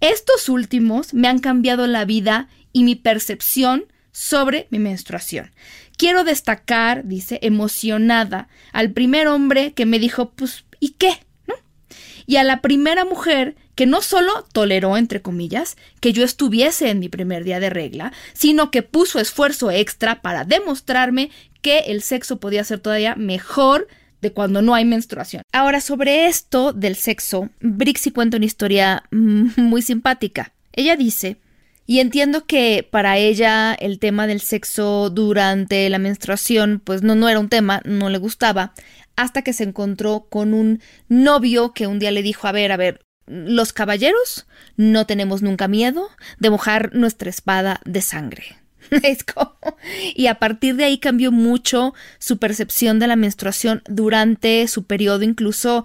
Estos últimos me han cambiado la vida y mi percepción sobre mi menstruación. Quiero destacar, dice, emocionada, al primer hombre que me dijo, pues, ¿y qué? Y a la primera mujer que no solo toleró, entre comillas, que yo estuviese en mi primer día de regla, sino que puso esfuerzo extra para demostrarme que el sexo podía ser todavía mejor de cuando no hay menstruación. Ahora, sobre esto del sexo, Brixie cuenta una historia muy simpática. Ella dice, y entiendo que para ella el tema del sexo durante la menstruación, pues no, no era un tema, no le gustaba, hasta que se encontró con un novio que un día le dijo, a ver, a ver, los caballeros no tenemos nunca miedo de mojar nuestra espada de sangre. y a partir de ahí cambió mucho su percepción de la menstruación durante su periodo. Incluso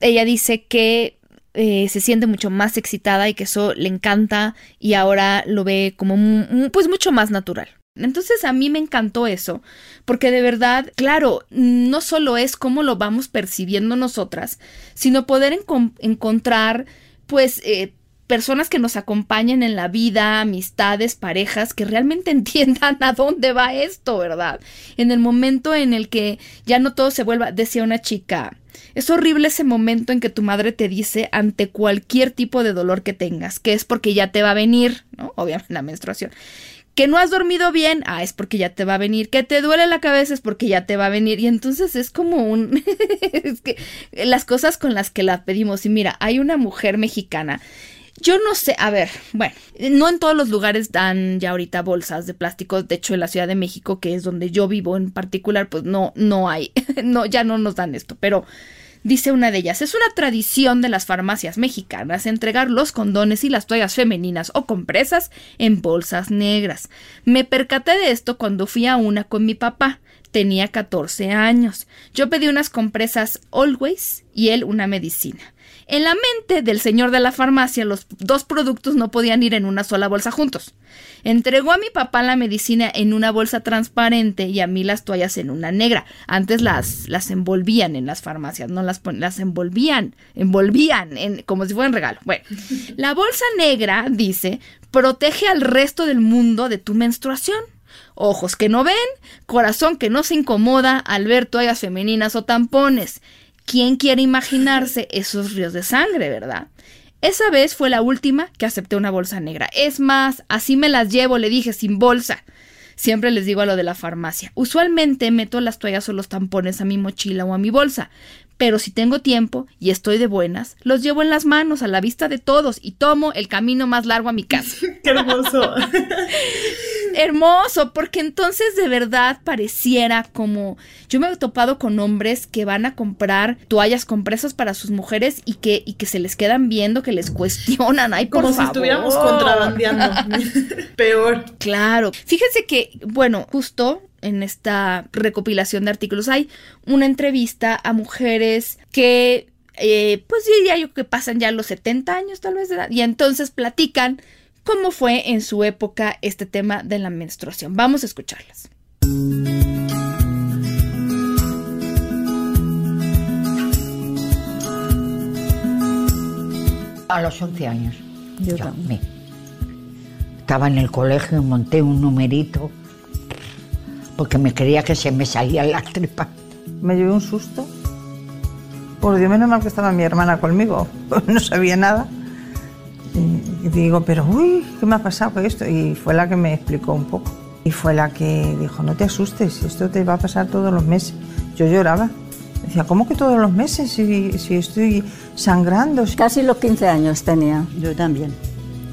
ella dice que eh, se siente mucho más excitada y que eso le encanta y ahora lo ve como pues mucho más natural. Entonces a mí me encantó eso, porque de verdad, claro, no solo es cómo lo vamos percibiendo nosotras, sino poder encontrar, pues, eh, personas que nos acompañen en la vida, amistades, parejas, que realmente entiendan a dónde va esto, ¿verdad? En el momento en el que ya no todo se vuelva, decía una chica, es horrible ese momento en que tu madre te dice ante cualquier tipo de dolor que tengas, que es porque ya te va a venir, ¿no? Obviamente la menstruación. Que no has dormido bien, ah, es porque ya te va a venir. Que te duele la cabeza es porque ya te va a venir. Y entonces es como un... es que las cosas con las que la pedimos. Y mira, hay una mujer mexicana yo no sé, a ver, bueno, no en todos los lugares dan ya ahorita bolsas de plástico. De hecho, en la Ciudad de México, que es donde yo vivo en particular, pues no, no hay, no, ya no nos dan esto. Pero dice una de ellas, es una tradición de las farmacias mexicanas entregar los condones y las toallas femeninas o compresas en bolsas negras. Me percaté de esto cuando fui a una con mi papá. Tenía 14 años. Yo pedí unas compresas Always y él una medicina. En la mente del señor de la farmacia, los dos productos no podían ir en una sola bolsa juntos. Entregó a mi papá la medicina en una bolsa transparente y a mí las toallas en una negra. Antes las, las envolvían en las farmacias, no las, las envolvían, envolvían en, como si fueran regalo. Bueno, la bolsa negra, dice, protege al resto del mundo de tu menstruación ojos que no ven, corazón que no se incomoda al ver toallas femeninas o tampones. ¿Quién quiere imaginarse esos ríos de sangre, verdad? Esa vez fue la última que acepté una bolsa negra. Es más, así me las llevo, le dije, sin bolsa. Siempre les digo a lo de la farmacia. Usualmente meto las toallas o los tampones a mi mochila o a mi bolsa, pero si tengo tiempo y estoy de buenas, los llevo en las manos a la vista de todos y tomo el camino más largo a mi casa. ¡Qué hermoso! hermoso, porque entonces de verdad pareciera como yo me he topado con hombres que van a comprar toallas compresas para sus mujeres y que, y que se les quedan viendo, que les cuestionan, ay, por como si estuviéramos contrabandeando. Peor. Claro. Fíjense que, bueno, justo en esta recopilación de artículos hay una entrevista a mujeres que eh, pues diría yo que pasan ya los 70 años tal vez de edad y entonces platican cómo fue en su época este tema de la menstruación. Vamos a escucharlas. A los 11 años. Yo, también. Estaba en el colegio y monté un numerito porque me creía que se me salían las tripas. Me llevé un susto. Por Dios, menos mal que estaba mi hermana conmigo. No sabía nada. Y digo, pero uy, ¿qué me ha pasado con esto? Y fue la que me explicó un poco. Y fue la que dijo, no te asustes, esto te va a pasar todos los meses. Yo lloraba. Decía, ¿cómo que todos los meses si, si estoy sangrando? Casi los 15 años tenía. Yo también.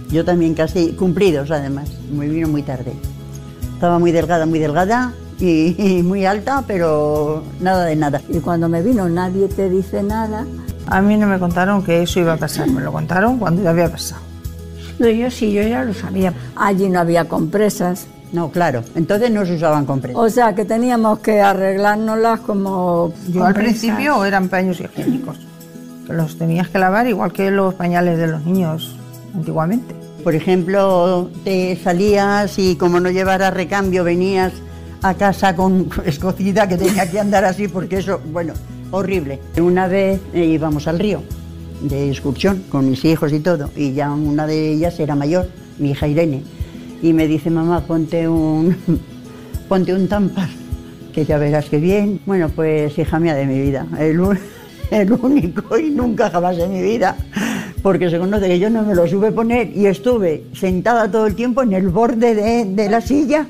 Yo también, casi cumplidos además. Me vino muy tarde. Estaba muy delgada, muy delgada y, y muy alta, pero nada de nada. Y cuando me vino nadie te dice nada. A mí no me contaron que eso iba a pasar, me lo contaron cuando ya había pasado. No, yo sí, yo ya lo sabía. Allí no había compresas. No, claro, entonces no se usaban compresas. O sea que teníamos que arreglárnoslas como. Yo al principio eran paños higiénicos, que los tenías que lavar igual que los pañales de los niños antiguamente. Por ejemplo, te salías y como no llevaras recambio venías a casa con escocida que tenía que andar así porque eso, bueno, horrible. Una vez eh, íbamos al río de excursión con mis hijos y todo, y ya una de ellas era mayor, mi hija Irene, y me dice, mamá, ponte un, ponte un tampar, que ya verás que bien. Bueno, pues hija mía de mi vida, el, el único y nunca jamás en mi vida, porque se conoce que yo no me lo supe poner y estuve sentada todo el tiempo en el borde de, de la silla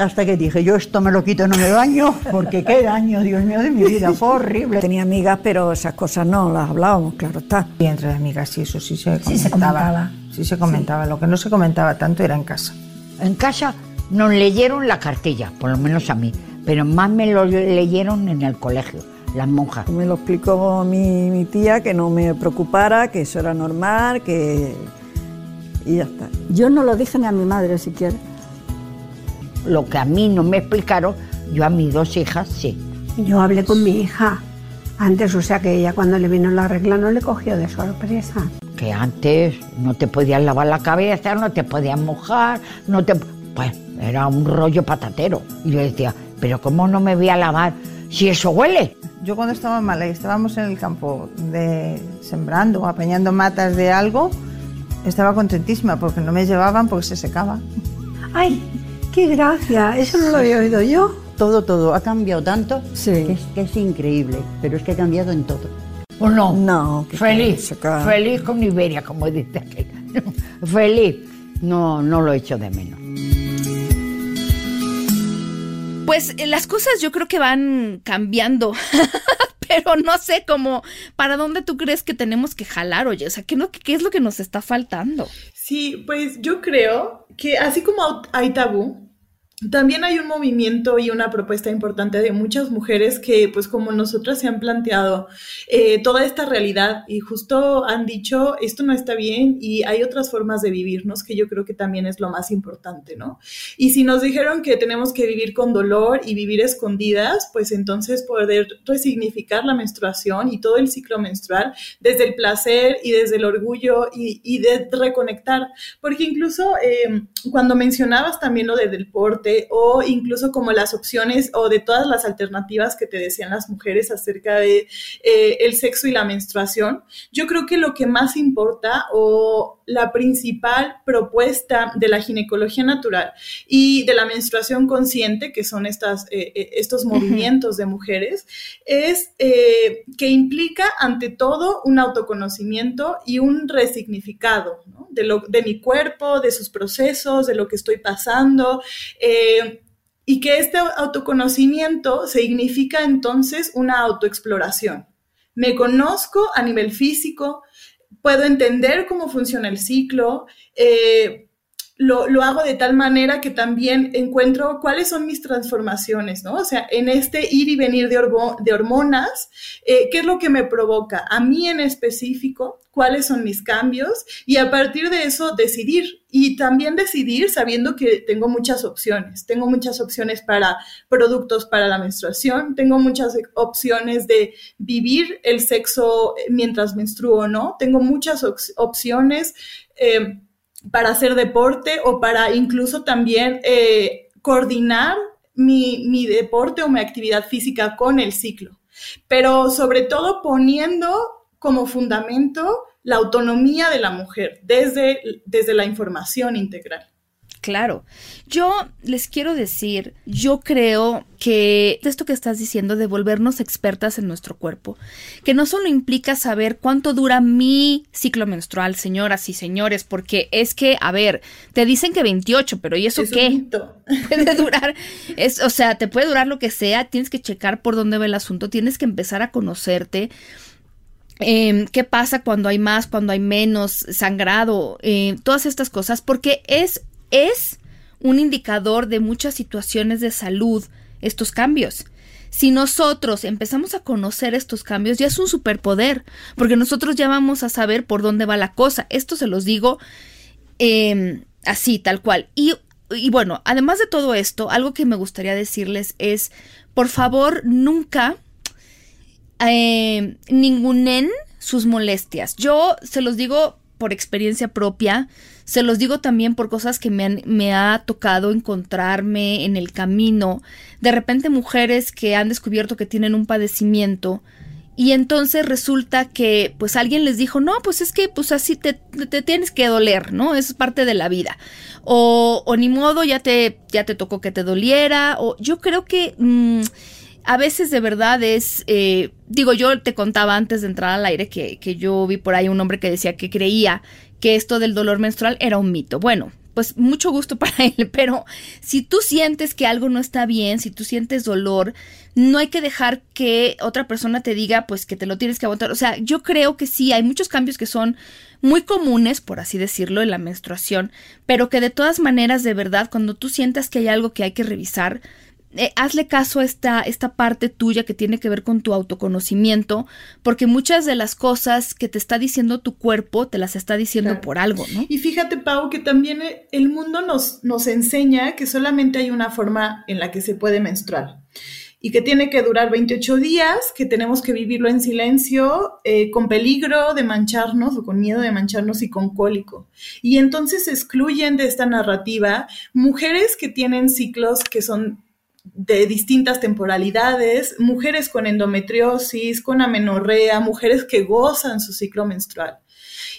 hasta que dije, yo esto me lo quito, no me baño, porque qué daño, Dios mío, de mi vida, fue horrible. Tenía amigas, pero esas cosas no las hablábamos, claro está. Y entre amigas sí, eso sí se comentaba. Sí se comentaba. Sí se comentaba, lo que no se comentaba tanto era en casa. En casa nos leyeron la cartilla, por lo menos a mí, pero más me lo leyeron en el colegio, las monjas. Me lo explicó mi, mi tía, que no me preocupara, que eso era normal, que... Y ya está. Yo no lo dije ni a mi madre siquiera. Lo que a mí no me explicaron, yo a mis dos hijas sí. Yo hablé con mi hija antes, o sea que ella cuando le vino la regla no le cogió de sorpresa. Que antes no te podías lavar la cabeza, no te podías mojar, no te... Pues era un rollo patatero. Y yo decía, pero ¿cómo no me voy a lavar si eso huele? Yo cuando estaba en Malay, estábamos en el campo de sembrando, apañando matas de algo, estaba contentísima porque no me llevaban porque se secaba. ¡Ay, qué gracia! Eso no lo había oído yo. Todo, todo. Ha cambiado tanto Sí. que, es, que es increíble, pero es que ha cambiado en todo. ¿O no? No, Feliz, feliz con Iberia, como dice aquel. Feliz. No, no lo echo de menos. Pues eh, las cosas yo creo que van cambiando. Pero no sé cómo, ¿para dónde tú crees que tenemos que jalar, oye? O sea, ¿qué, qué es lo que nos está faltando? Sí, pues yo creo que así como hay tabú, también hay un movimiento y una propuesta importante de muchas mujeres que, pues como nosotras, se han planteado eh, toda esta realidad y justo han dicho, esto no está bien y hay otras formas de vivirnos que yo creo que también es lo más importante, ¿no? Y si nos dijeron que tenemos que vivir con dolor y vivir escondidas, pues entonces poder resignificar la menstruación y todo el ciclo menstrual desde el placer y desde el orgullo y, y de reconectar, porque incluso eh, cuando mencionabas también lo del deporte o incluso como las opciones o de todas las alternativas que te decían las mujeres acerca de eh, el sexo y la menstruación, yo creo que lo que más importa o la principal propuesta de la ginecología natural y de la menstruación consciente, que son estas, eh, eh, estos movimientos de mujeres, es eh, que implica ante todo un autoconocimiento y un resignificado ¿no? de, lo, de mi cuerpo, de sus procesos, de lo que estoy pasando. eh, y que este autoconocimiento significa entonces una autoexploración. Me conozco a nivel físico, puedo entender cómo funciona el ciclo, eh, lo, lo, hago de tal manera que también encuentro cuáles son mis transformaciones, ¿no? O sea, en este ir y venir de, hormo de hormonas, eh, ¿qué es lo que me provoca? A mí en específico, cuáles son mis cambios y a partir de eso decidir. Y también decidir sabiendo que tengo muchas opciones. Tengo muchas opciones para productos para la menstruación, tengo muchas opciones de vivir el sexo mientras menstruo o no, tengo muchas opciones. Eh, para hacer deporte o para incluso también eh, coordinar mi, mi, deporte o mi actividad física con el ciclo. Pero sobre todo poniendo como fundamento la autonomía de la mujer desde, desde la información integral. Claro, yo les quiero decir, yo creo que esto que estás diciendo de volvernos expertas en nuestro cuerpo, que no solo implica saber cuánto dura mi ciclo menstrual, señoras y señores, porque es que, a ver, te dicen que 28, pero ¿y eso es qué? Puede durar, es, o sea, te puede durar lo que sea, tienes que checar por dónde va el asunto, tienes que empezar a conocerte. Eh, qué pasa cuando hay más, cuando hay menos sangrado, eh, todas estas cosas, porque es es un indicador de muchas situaciones de salud estos cambios. Si nosotros empezamos a conocer estos cambios, ya es un superpoder, porque nosotros ya vamos a saber por dónde va la cosa. Esto se los digo eh, así, tal cual. Y, bueno, además de todo esto, algo que me gustaría decirles es, por favor, nunca eh, ningunen sus molestias. Yo se los digo por experiencia propia, se los digo también por cosas que me, han, me, ha tocado encontrarme en el camino. De repente mujeres que han descubierto que tienen un padecimiento y entonces resulta que pues alguien les dijo, no, pues es que pues así te, te tienes que doler, ¿no? Es parte de la vida. O, o, ni modo, ya te, ya te tocó que te doliera. O yo creo que... Mmm, a veces de verdad es, eh, digo, yo te contaba antes de entrar al aire que, que, yo vi por ahí un hombre que decía que creía que esto del dolor menstrual era un mito. Bueno, pues mucho gusto para él, pero si tú sientes que algo no está bien, si tú sientes dolor, no hay que dejar que otra persona te diga pues que te lo tienes que aguantar. O sea, yo creo que sí, hay muchos cambios que son muy comunes, por así decirlo, en la menstruación, pero que de todas maneras, de verdad, cuando tú sientas que hay algo que hay que revisar, eh, hazle caso a esta, esta parte tuya que tiene que ver con tu autoconocimiento, porque muchas de las cosas que te está diciendo tu cuerpo te las está diciendo claro. por algo, ¿no? Y fíjate, Pau, que también el mundo nos, nos enseña que solamente hay una forma en la que se puede menstruar y que tiene que durar 28 días, que tenemos que vivirlo en silencio, eh, con peligro de mancharnos o con miedo de mancharnos y con cólico. Y entonces excluyen de esta narrativa mujeres que tienen ciclos que son de distintas temporalidades, mujeres con endometriosis, con amenorrea, mujeres que gozan su ciclo menstrual.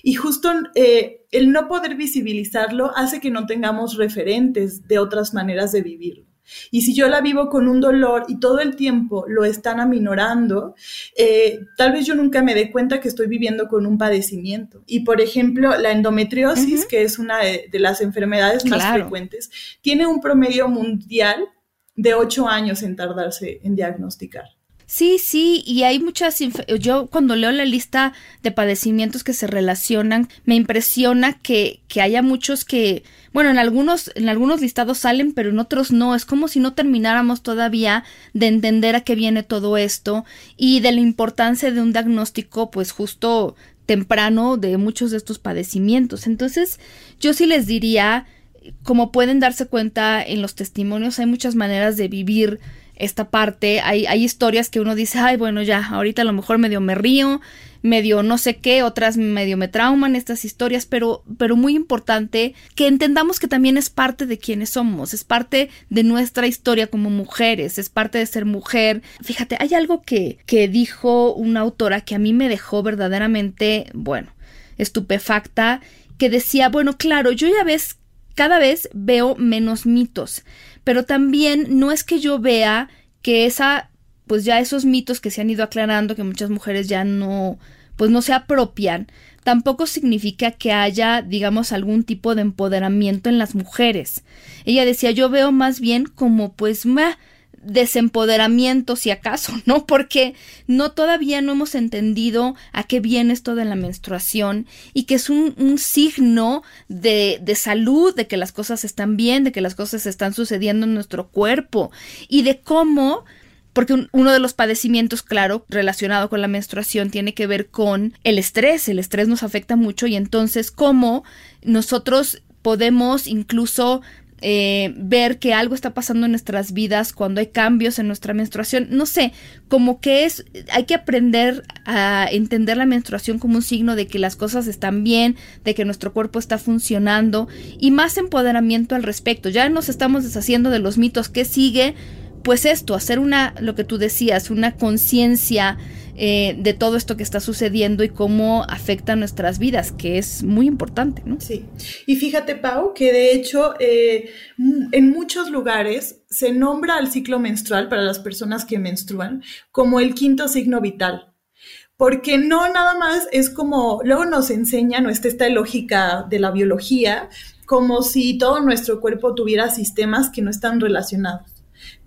Y justo eh, el no poder visibilizarlo hace que no tengamos referentes de otras maneras de vivirlo. Y si yo la vivo con un dolor y todo el tiempo lo están aminorando, eh, tal vez yo nunca me dé cuenta que estoy viviendo con un padecimiento. Y por ejemplo, la endometriosis, que es una de, las enfermedades más frecuentes, tiene un promedio mundial de ocho años en tardarse en diagnosticar. Sí, sí, y hay muchas... Yo cuando leo la lista de padecimientos que se relacionan, me impresiona que, que haya muchos que, bueno, en algunos, en algunos listados salen, pero en otros no. Es como si no termináramos todavía de entender a qué viene todo esto y de la importancia de un diagnóstico, pues justo temprano de muchos de estos padecimientos. Entonces, yo sí les diría, como pueden darse cuenta en los testimonios, hay muchas maneras de vivir esta parte. Hay, hay historias que uno dice, ay, bueno, ya, ahorita a lo mejor medio me río, medio no sé qué, otras medio me trauman estas historias, pero, pero muy importante que entendamos que también es parte de quienes somos, es parte de nuestra historia como mujeres, es parte de ser mujer. Fíjate, hay algo que, que dijo una autora que a mí me dejó verdaderamente, bueno, estupefacta, que decía, bueno, claro, yo ya ves, cada vez veo menos mitos pero también no es que yo vea que esa, pues ya esos mitos que se han ido aclarando, que muchas mujeres ya no, pues no se apropian, tampoco significa que haya, digamos, algún tipo de empoderamiento en las mujeres. Ella decía, yo veo más bien como, pues, desempoderamiento, si acaso, ¿no? Porque no todavía no hemos entendido a qué viene esto de la menstruación y que es un, signo de, de, salud, de que las cosas están bien, de que las cosas están sucediendo en nuestro cuerpo y de cómo porque uno de los padecimientos, claro, relacionado con la menstruación tiene que ver con el estrés. El estrés nos afecta mucho y entonces cómo nosotros podemos incluso eh, ver que algo está pasando en nuestras vidas cuando hay cambios en nuestra menstruación. No sé, como que es, hay que aprender a entender la menstruación como un signo de que las cosas están bien, de que nuestro cuerpo está funcionando y más empoderamiento al respecto. Ya nos estamos deshaciendo de los mitos. que sigue? Pues esto, hacer una, lo que tú decías, una conciencia eh, de todo esto que está sucediendo y cómo afecta nuestras vidas, que es muy importante, ¿no? Sí. Y fíjate, Pau, que de hecho eh, en muchos lugares se nombra al ciclo menstrual para las personas que menstruan como el quinto signo vital porque no nada más es como, luego nos enseña, no está esta lógica de la biología, como si todo nuestro cuerpo tuviera sistemas que no están relacionados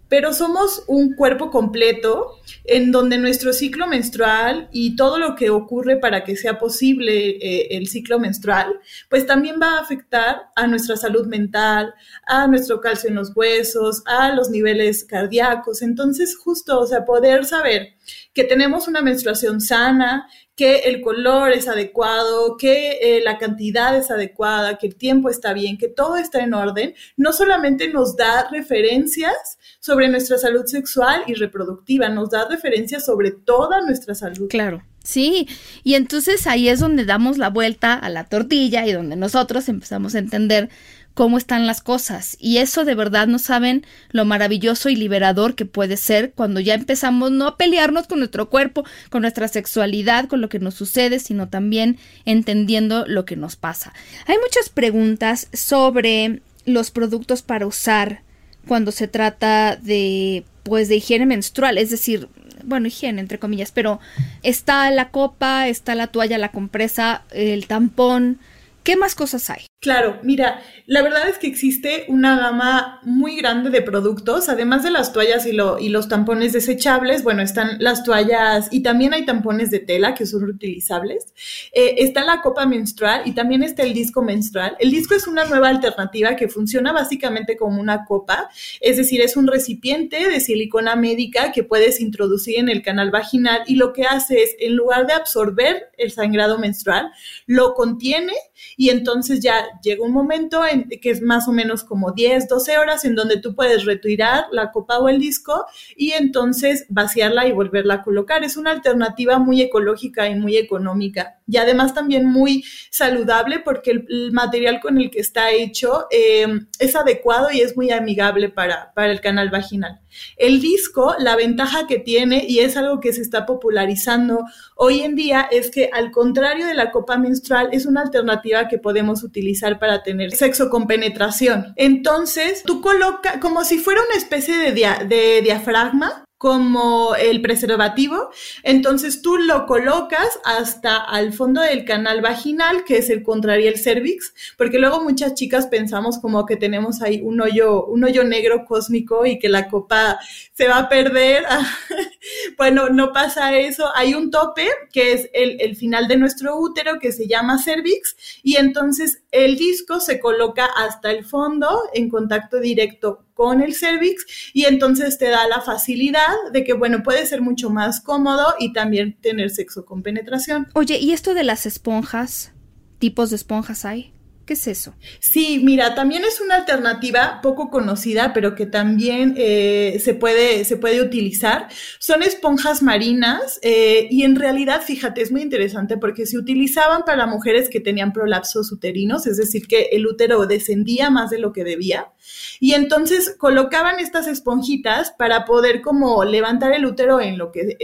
pero somos un cuerpo completo en donde nuestro ciclo menstrual y todo lo que ocurre para que sea posible eh, el ciclo menstrual, pues también va a afectar a nuestra salud mental, a nuestro calcio en los huesos, a los niveles cardíacos. Entonces, justo, o sea, poder saber que tenemos una menstruación sana, que el color es adecuado, que eh, la cantidad es adecuada, que el tiempo está bien, que todo está en orden, no solamente nos da referencias sobre nuestra salud sexual y reproductiva, nos da referencias sobre toda nuestra salud. Claro. Sí, y entonces ahí es donde damos la vuelta a la tortilla y donde nosotros empezamos a entender cómo están las cosas. Y eso de verdad no saben lo maravilloso y liberador que puede ser cuando ya empezamos no a pelearnos con nuestro cuerpo, con nuestra sexualidad, con lo que nos sucede, sino también entendiendo lo que nos pasa. Hay muchas preguntas sobre los productos para usar cuando se trata de pues de higiene menstrual, es decir, bueno, higiene entre comillas, pero está la copa, está la toalla, la compresa, el tampón, ¿qué más cosas hay? Claro, mira, la verdad es que existe una gama muy grande de productos, además de las toallas y, los tampones desechables, bueno, están las toallas y también hay tampones de tela que son reutilizables. Eh, está la copa menstrual y también está el disco menstrual. El disco es una nueva alternativa que funciona básicamente como una copa, es decir, es un recipiente de silicona médica que puedes introducir en el canal vaginal y lo que hace es, en lugar de absorber el sangrado menstrual, lo contiene y entonces ya llega un momento en que es más o menos como 10, 12 horas en donde tú puedes retirar la copa o el disco y entonces vaciarla y volverla a colocar. Es una alternativa muy ecológica y muy económica y además también muy saludable porque el, material con el que está hecho eh, es adecuado y es muy amigable para, para el canal vaginal. El disco, la ventaja que tiene, y es algo que se está popularizando hoy en día, es que al contrario de la copa menstrual, es una alternativa que podemos utilizar para tener sexo con penetración. Entonces, tú colocas como si fuera una especie de, de diafragma como el preservativo. Entonces tú lo colocas hasta al fondo del canal vaginal, que es el contrario el cervix, porque luego muchas chicas pensamos como que tenemos ahí un hoyo, un hoyo negro cósmico y que la copa se va a perder. bueno, no pasa eso. Hay un tope que es el, el final de nuestro útero que se llama cervix y entonces el disco se coloca hasta el fondo en contacto directo con el cervix y entonces te da la facilidad de que, bueno, puede ser mucho más cómodo y también tener sexo con penetración. Oye, ¿y esto de las esponjas? ¿Tipos de esponjas hay? ¿Qué es eso? Sí, mira, también es una alternativa poco conocida, pero que también eh, se, puede, se puede utilizar. Son esponjas marinas eh, y en realidad, fíjate, es muy interesante porque se utilizaban para mujeres que tenían prolapsos uterinos, es decir, que el útero descendía más de lo que debía. Y entonces colocaban estas esponjitas para poder como levantar el útero en lo que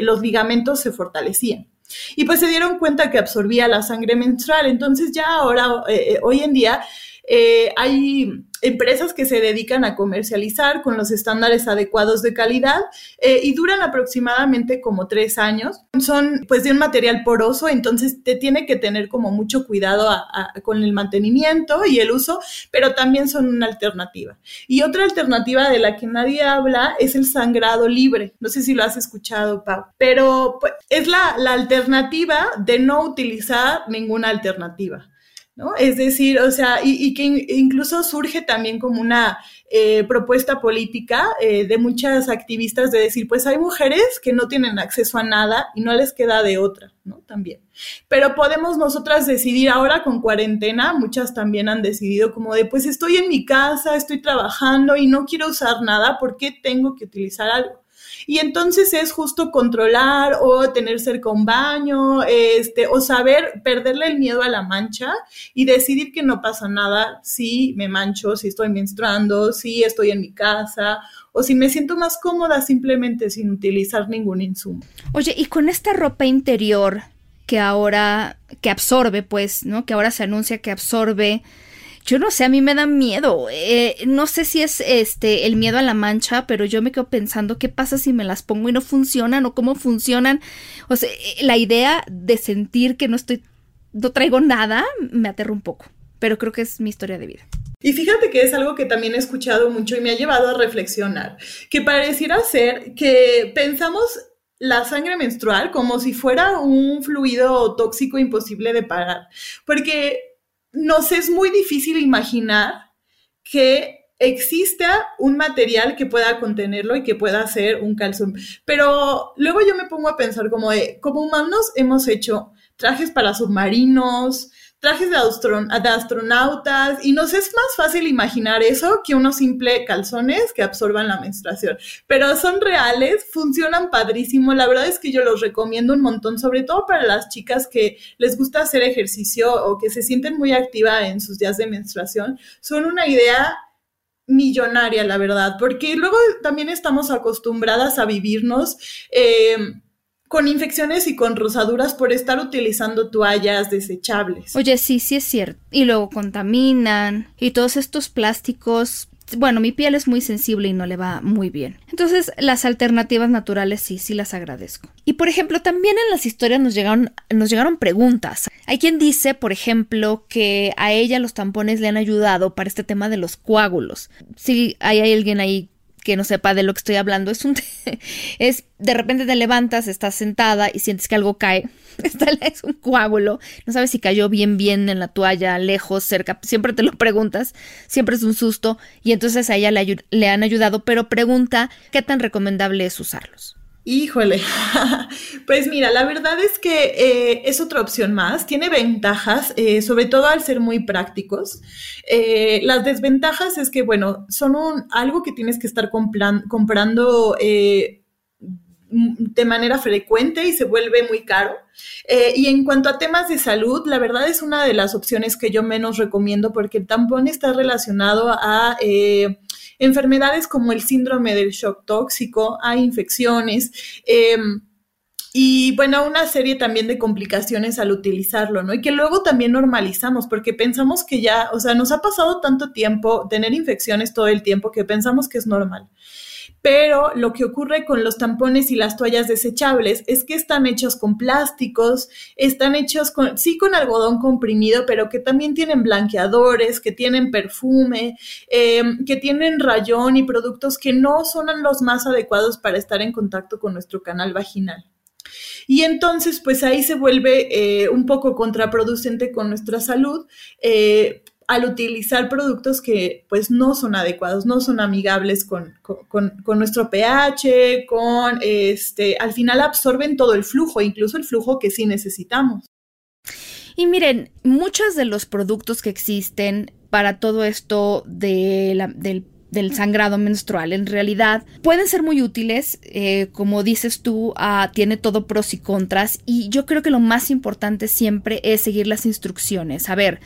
los ligamentos se fortalecían. Y pues se dieron cuenta que absorbía la sangre menstrual. Entonces ya ahora, eh, eh, hoy en día, eh, hay empresas que se dedican a comercializar con los estándares adecuados de calidad eh, y duran aproximadamente como tres años. Son pues de un material poroso, entonces te tiene que tener como mucho cuidado con el mantenimiento y el uso, pero también son una alternativa. Y otra alternativa de la que nadie habla es el sangrado libre. No sé si lo has escuchado, Pau, pero pues, es la, la alternativa de no utilizar ninguna alternativa. ¿No? Es decir, o sea, y, que incluso surge también como una eh, propuesta política eh, de muchas activistas de decir, pues hay mujeres que no tienen acceso a nada y no les queda de otra, ¿no? También. Pero podemos nosotras decidir ahora con cuarentena, muchas también han decidido como de, pues estoy en mi casa, estoy trabajando y no quiero usar nada, ¿por qué tengo que utilizar algo? Y entonces es justo controlar o tener cerca un baño, este, o saber perderle el miedo a la mancha y decidir que no pasa nada si me mancho, si estoy menstruando, si estoy en mi casa o si me siento más cómoda simplemente sin utilizar ningún insumo. Oye, y con esta ropa interior que ahora, que absorbe, pues, ¿no? Que ahora se anuncia que absorbe yo no sé, a mí me da miedo. Eh, no sé si es este el miedo a la mancha, pero yo me quedo pensando qué pasa si me las pongo y no funcionan o cómo funcionan. O sea, eh, la idea de sentir que no estoy, no traigo nada, me aterra un poco. Pero creo que es mi historia de vida. Y fíjate que es algo que también he escuchado mucho y me ha llevado a reflexionar, que pareciera ser que pensamos la sangre menstrual como si fuera un fluido tóxico imposible de parar, porque nos es muy difícil imaginar que exista un material que pueda contenerlo y que pueda ser un calzón. Pero luego yo me pongo a pensar como de, humanos hemos hecho trajes para submarinos, trajes de, astronautas y nos es más fácil imaginar eso que unos simple calzones que absorban la menstruación. Pero son reales, funcionan padrísimo. La verdad es que yo los recomiendo un montón, sobre todo para las chicas que les gusta hacer ejercicio o que se sienten muy activas en sus días de menstruación. Son una idea millonaria, la verdad, porque luego también estamos acostumbradas a vivirnos. Eh, con infecciones y con rosaduras por estar utilizando toallas desechables. Oye, sí, sí es cierto. Y luego contaminan y todos estos plásticos bueno, mi piel es muy sensible y no le va muy bien. Entonces, las alternativas naturales sí, sí las agradezco. Y por ejemplo, también en las historias nos llegaron, nos llegaron preguntas. Hay quien dice, por ejemplo, que a ella los tampones le han ayudado para este tema de los coágulos. Si hay alguien ahí que no sepa de lo que estoy hablando, es un es de repente te levantas, estás sentada y sientes que algo cae. es un coágulo, no sabes si cayó bien bien en la toalla, lejos, cerca, siempre te lo preguntas, siempre es un susto y entonces a ella le, le han ayudado, pero pregunta qué tan recomendable es usarlos. Híjole, pues mira, la verdad es que eh, es otra opción más, tiene ventajas, eh, sobre todo al ser muy prácticos. Eh, las desventajas es que, bueno, son un, algo que tienes que estar comprando de manera frecuente y se vuelve muy caro. y en cuanto a temas de salud, la verdad es una de las opciones que yo menos recomiendo porque el tampón está relacionado a enfermedades como el síndrome del shock tóxico, hay infecciones. Em, y bueno, una serie también de complicaciones al utilizarlo, ¿no? Y que luego también normalizamos, porque pensamos que ya, o sea, nos ha pasado tanto tiempo tener infecciones todo el tiempo que pensamos que es normal pero lo que ocurre con los tampones y las toallas desechables es que están hechos con plásticos, están hechos con, sí con algodón comprimido, pero que también tienen blanqueadores, que tienen perfume, em, que tienen rayón y productos que no son los más adecuados para estar en contacto con nuestro canal vaginal. Y entonces, pues ahí se vuelve eh, un poco contraproducente con nuestra salud, eh, al utilizar productos que pues no son adecuados, no son amigables con, nuestro pH, con este, al final absorben todo el flujo, incluso el flujo que sí necesitamos. Y miren, muchos de los productos que existen para todo esto de del, sangrado menstrual. En realidad pueden ser muy útiles, eh, como dices tú, ah, tiene todo pros y contras y yo creo que lo más importante siempre es seguir las instrucciones. A ver,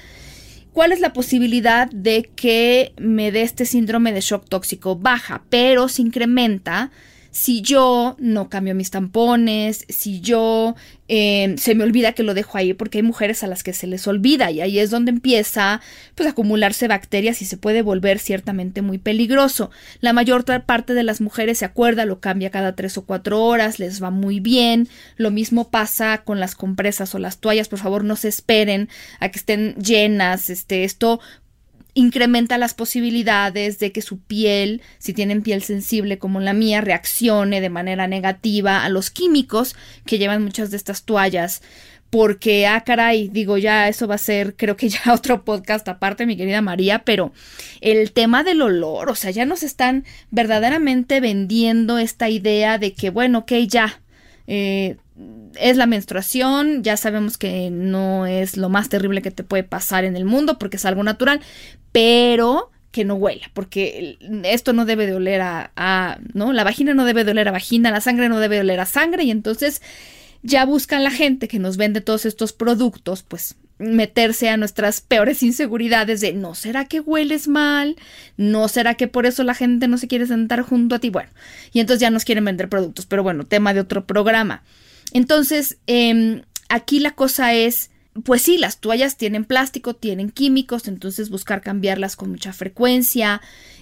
¿Cuál es la posibilidad de que me dé este síndrome de shock tóxico? Baja, pero se incrementa si yo no cambio mis tampones, si yo em, se me olvida que lo dejo ahí, porque hay mujeres a las que se les olvida y ahí es donde empieza pues a acumularse bacterias y se puede volver ciertamente muy peligroso. La mayor parte de las mujeres se acuerda, lo cambia cada tres o cuatro horas, les va muy bien. Lo mismo pasa con las compresas o las toallas, por favor no se esperen a que estén llenas, este, esto incrementa las posibilidades de que su piel, si tienen piel sensible como la mía, reaccione de manera negativa a los químicos que llevan muchas de estas toallas. Porque, ah, caray, digo, ya eso va a ser, creo que ya otro podcast aparte, mi querida María, pero el tema del olor, o sea, ya nos están verdaderamente vendiendo esta idea de que, bueno, ok, ya, eh, es la menstruación, ya sabemos que no es lo más terrible que te puede pasar en el mundo porque es algo natural, pero que no huela, porque esto no debe de oler a, ¿no? La vagina no debe de oler a vagina, la sangre no debe de oler a sangre y entonces ya buscan la gente que nos vende todos estos productos, pues meterse a nuestras peores inseguridades de no será que hueles mal, no será que por eso la gente no se quiere sentar junto a ti, bueno, y entonces ya nos quieren vender productos, pero bueno, tema de otro programa. Entonces, em, aquí la cosa es, pues sí, las toallas tienen plástico, tienen químicos, entonces buscar cambiarlas con mucha frecuencia.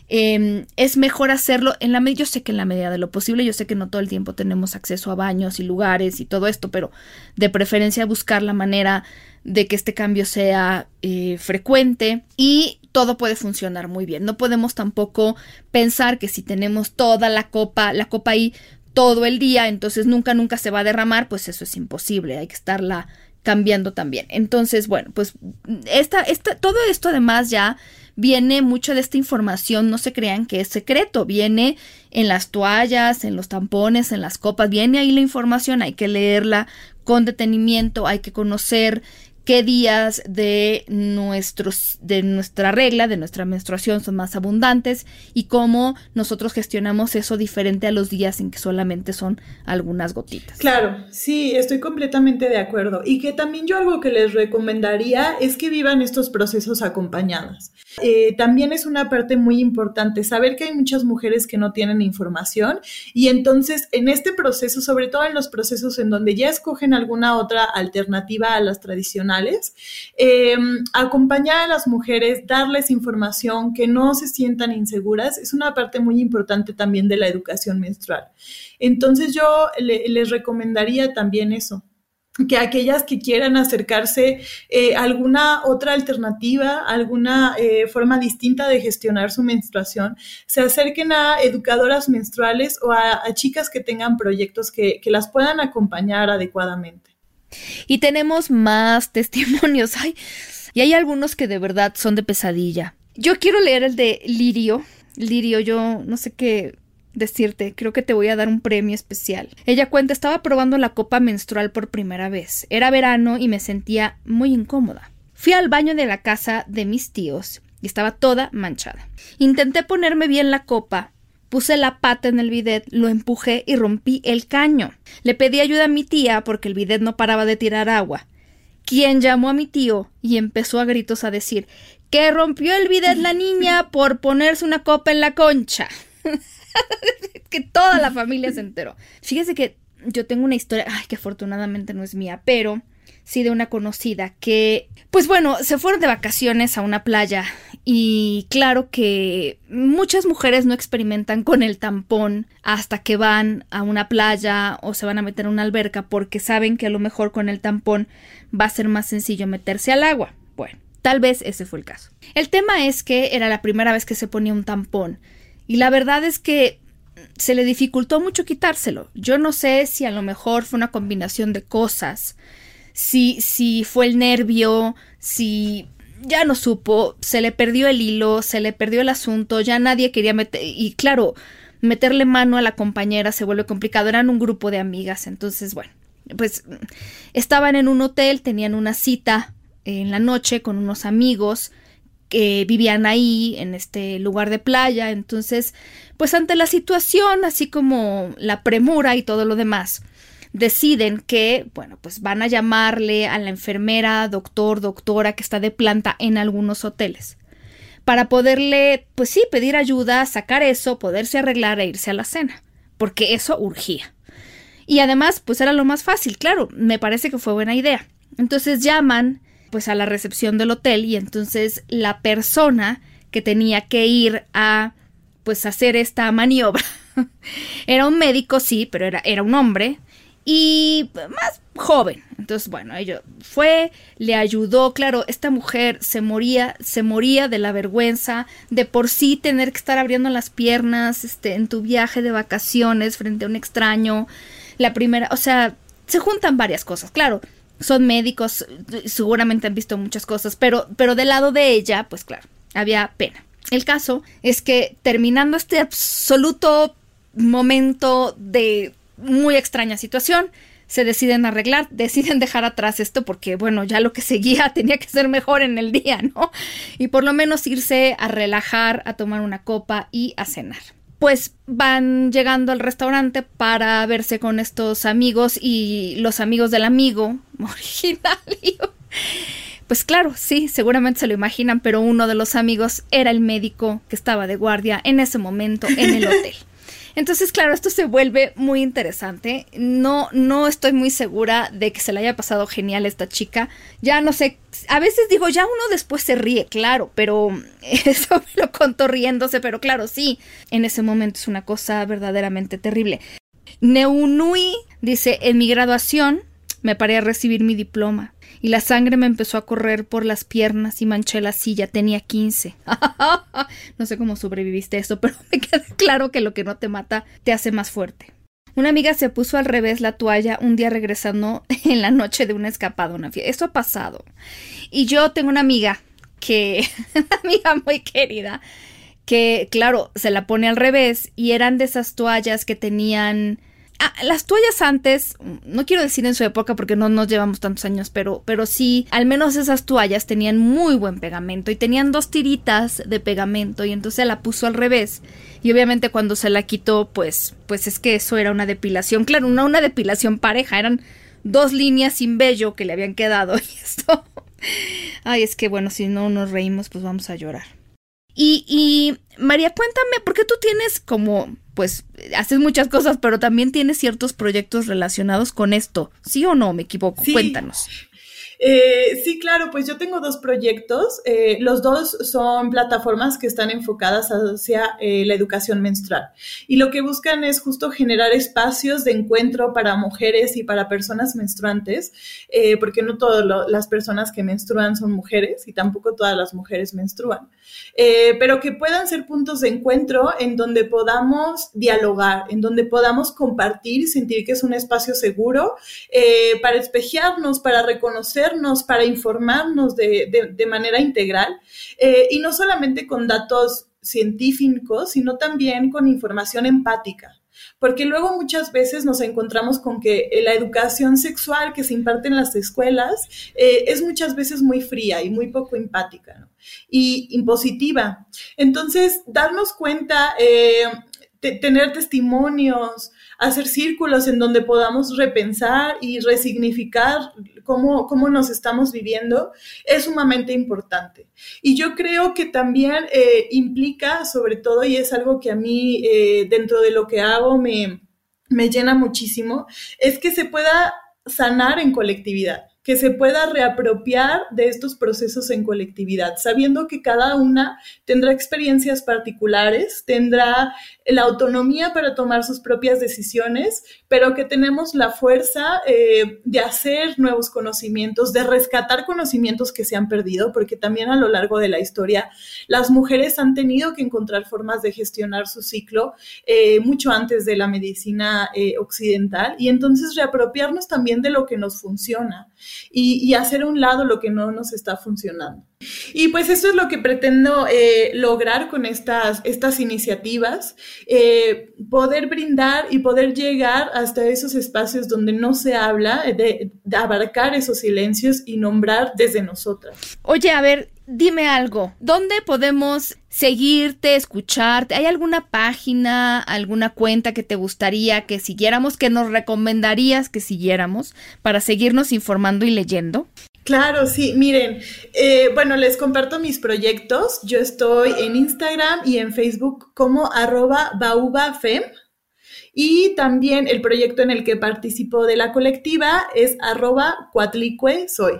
Em, es mejor hacerlo en la medida, yo sé que en la medida de lo posible, yo sé que no todo el tiempo tenemos acceso a baños y lugares y todo esto, pero de preferencia buscar la manera de que este cambio sea eh, frecuente y todo puede funcionar muy bien. No podemos tampoco pensar que si tenemos toda la copa, la copa ahí todo el día, entonces nunca, nunca se va a derramar, pues eso es imposible, hay que estarla cambiando también. Entonces, bueno, pues esta, esta, todo esto además ya viene mucha de esta información, no se crean que es secreto, viene en las toallas, en los tampones, en las copas, viene ahí la información, hay que leerla con detenimiento, hay que conocer qué días de, nuestros, de nuestra regla, de nuestra menstruación son más abundantes y cómo nosotros gestionamos eso diferente a los días en que solamente son algunas gotitas. Claro, sí, estoy completamente de acuerdo. Y que también yo algo que les recomendaría es que vivan estos procesos acompañadas. Eh, también es una parte muy importante saber que hay muchas mujeres que no tienen información y entonces en este proceso, sobre todo en los procesos en donde ya escogen alguna otra alternativa a las tradicionales, eh, acompañar a las mujeres, darles información, que no se sientan inseguras, es una parte muy importante también de la educación menstrual. Entonces yo les recomendaría también eso que aquellas que quieran acercarse eh, a alguna otra alternativa, alguna eh, forma distinta de gestionar su menstruación, se acerquen a educadoras menstruales o a, chicas que tengan proyectos que, que, las puedan acompañar adecuadamente. Y tenemos más testimonios. y hay algunos que de verdad son de pesadilla. Yo quiero leer el de Lirio. Lirio, yo no sé qué decirte, creo que te voy a dar un premio especial. Ella cuenta, estaba probando la copa menstrual por primera vez. Era verano y me sentía muy incómoda. Fui al baño de la casa de mis tíos y estaba toda manchada. Intenté ponerme bien la copa, puse la pata en el bidet, lo empujé y rompí el caño. Le pedí ayuda a mi tía porque el bidet no paraba de tirar agua. Quien llamó a mi tío y empezó a gritos a decir que rompió el bidet la niña por ponerse una copa en la concha. que toda la familia se enteró. Fíjese que yo tengo una historia, ay, que afortunadamente no es mía, pero sí de una conocida que, pues bueno, se fueron de vacaciones a una playa y claro que muchas mujeres no experimentan con el tampón hasta que van a una playa o se van a meter a una alberca porque saben que a lo mejor con el tampón va a ser más sencillo meterse al agua. Bueno, tal vez ese fue el caso. El tema es que era la primera vez que se ponía un tampón y la verdad es que se le dificultó mucho quitárselo. Yo no sé si a lo mejor fue una combinación de cosas si, si fue el nervio, si ya no supo, se le perdió el hilo, se le perdió el asunto, ya nadie quería meter, y claro, meterle mano a la compañera se vuelve complicado, eran un grupo de amigas, entonces bueno, pues estaban en un hotel, tenían una cita en la noche con unos amigos que vivían ahí en este lugar de playa, entonces pues ante la situación, así como la premura y todo lo demás, deciden que, bueno, pues van a llamarle a la enfermera, doctor, doctora que está de planta en algunos hoteles para poderle, pues sí, pedir ayuda, sacar eso, poderse arreglar e irse a la cena, porque eso urgía. Y además, pues era lo más fácil, claro, me parece que fue buena idea. Entonces llaman, pues a la recepción del hotel y entonces la persona que tenía que ir a, pues hacer esta maniobra, era un médico, sí, pero era, era un hombre, y más joven. Entonces, bueno, ella fue, le ayudó, claro, esta mujer se moría, se moría de la vergüenza de por sí tener que estar abriendo las piernas, este, en tu viaje de vacaciones frente a un extraño. La primera, o sea, se juntan varias cosas, claro. Son médicos, seguramente han visto muchas cosas, pero, pero del lado de ella, pues claro, había pena. El caso es que terminando este absoluto momento de muy extraña situación. Se deciden arreglar, deciden dejar atrás esto porque, bueno, ya lo que seguía tenía que ser mejor en el día, ¿no? Y por lo menos irse a relajar, a tomar una copa y a cenar. Pues van llegando al restaurante para verse con estos amigos y los amigos del amigo original. Pues claro, sí, seguramente se lo imaginan, pero uno de los amigos era el médico que estaba de guardia en ese momento en el hotel. Entonces, claro, esto se vuelve muy interesante. No, no estoy muy segura de que se le haya pasado genial a esta chica. Ya no sé, a veces digo, ya uno después se ríe, claro, pero eso me lo contó riéndose, pero claro, sí, en ese momento es una cosa verdaderamente terrible. Neunui dice, en mi graduación me paré a recibir mi diploma y la sangre me empezó a correr por las piernas y manché la silla. Tenía 15. no sé cómo sobreviviste eso, pero me queda claro que lo que no te mata te hace más fuerte. Una amiga se puso al revés la toalla un día regresando en la noche de una escapada una fiesta. Eso ha pasado. Y yo tengo una amiga que, una amiga muy querida, que claro, se la pone al revés y eran de esas toallas que tenían Ah, las toallas antes, no quiero decir en su época porque no nos llevamos tantos años, pero, pero sí, al menos esas toallas tenían muy buen pegamento y tenían dos tiritas de pegamento y entonces la puso al revés. Y obviamente cuando se la quitó, pues, pues es que eso era una depilación, claro, no una depilación pareja, eran dos líneas sin vello que le habían quedado y esto. Ay, es que bueno, si no nos reímos, pues vamos a llorar. Y, y María, cuéntame, ¿por qué tú tienes como pues haces muchas cosas, pero también tienes ciertos proyectos relacionados con esto. ¿Sí o no? Me equivoco. Cuéntanos. Eh, sí, claro, pues yo tengo dos proyectos. Eh, los dos son plataformas que están enfocadas hacia eh, la educación menstrual. Y lo que buscan es justo generar espacios de encuentro para mujeres y para personas menstruantes, porque no todas las personas que menstruan son mujeres y tampoco todas las mujeres menstruan. Pero que puedan ser puntos de encuentro en donde podamos dialogar, en donde podamos compartir y sentir que es un espacio seguro para espejearnos, para reconocer para informarnos de, manera integral eh, y no solamente con datos científicos, sino también con información empática. Porque luego muchas veces nos encontramos con que la educación sexual que se imparte en las escuelas eh, es muchas veces muy fría y muy poco empática y impositiva. Entonces, darnos cuenta, eh, tener testimonios, hacer círculos en donde podamos repensar y resignificar cómo, cómo nos estamos viviendo es sumamente importante. Y yo creo que también eh, implica, sobre todo, y es algo que a mí eh, dentro de lo que hago me, me llena muchísimo, es que se pueda sanar en colectividad que se pueda reapropiar de estos procesos en colectividad, sabiendo que cada una tendrá experiencias particulares, tendrá la autonomía para tomar sus propias decisiones, pero que tenemos la fuerza eh, de hacer nuevos conocimientos, de rescatar conocimientos que se han perdido, porque también a lo largo de la historia las mujeres han tenido que encontrar formas de gestionar su ciclo eh, mucho antes de la medicina eh, occidental y entonces reapropiarnos también de lo que nos funciona y, hacer a un lado lo que no nos está funcionando. Y pues eso es lo que pretendo eh, lograr con estas, estas iniciativas, eh, poder brindar y poder llegar hasta esos espacios donde no se habla, de, de abarcar esos silencios y nombrar desde nosotras. Oye, a ver, dime algo, ¿dónde podemos seguirte, escucharte? ¿Hay alguna página, alguna cuenta que te gustaría que siguiéramos, que nos recomendarías que siguiéramos para seguirnos informando y leyendo? Claro, sí, miren, eh, bueno, les comparto mis proyectos. Yo estoy en Instagram y en Facebook como arroba baubafem. Y también el proyecto en el que participo de la colectiva es arroba cuatlicue soy.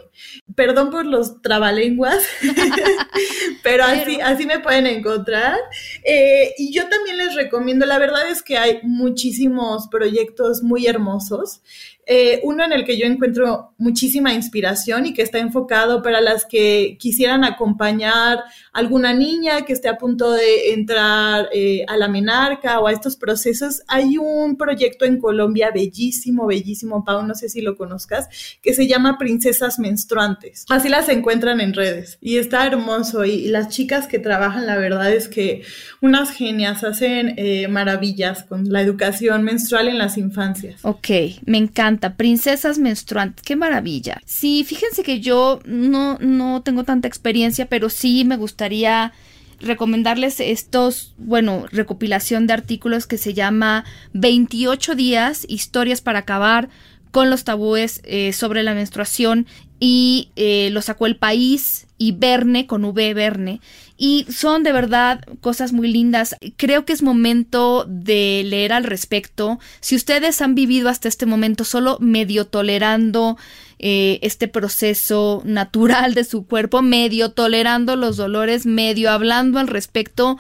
Perdón por los trabalenguas, pero así, así me pueden encontrar. Eh, y yo también les recomiendo, la verdad es que hay muchísimos proyectos muy hermosos. Eh, uno en el que yo encuentro muchísima inspiración y que está enfocado para las que quisieran acompañar a alguna niña que esté a punto de entrar eh, a la menarca o a estos procesos. Hay un proyecto en Colombia bellísimo, bellísimo, Pau, no sé si lo conozcas, que se llama Princesas Menstruantes. Así las encuentran en redes y está hermoso y, las chicas que trabajan, la verdad es que unas genias hacen eh, maravillas con la educación menstrual en las infancias. Ok, me encanta princesas menstruantes, qué maravilla. Sí, fíjense que yo no, no tengo tanta experiencia, pero sí me gustaría recomendarles estos, bueno, recopilación de artículos que se llama 28 días, historias para acabar con los tabúes eh, sobre la menstruación y eh, lo sacó el país y Verne con V Verne y son de verdad cosas muy lindas. Creo que es momento de leer al respecto. Si ustedes han vivido hasta este momento solo medio tolerando eh, este proceso natural de su cuerpo, medio tolerando los dolores, medio hablando al respecto,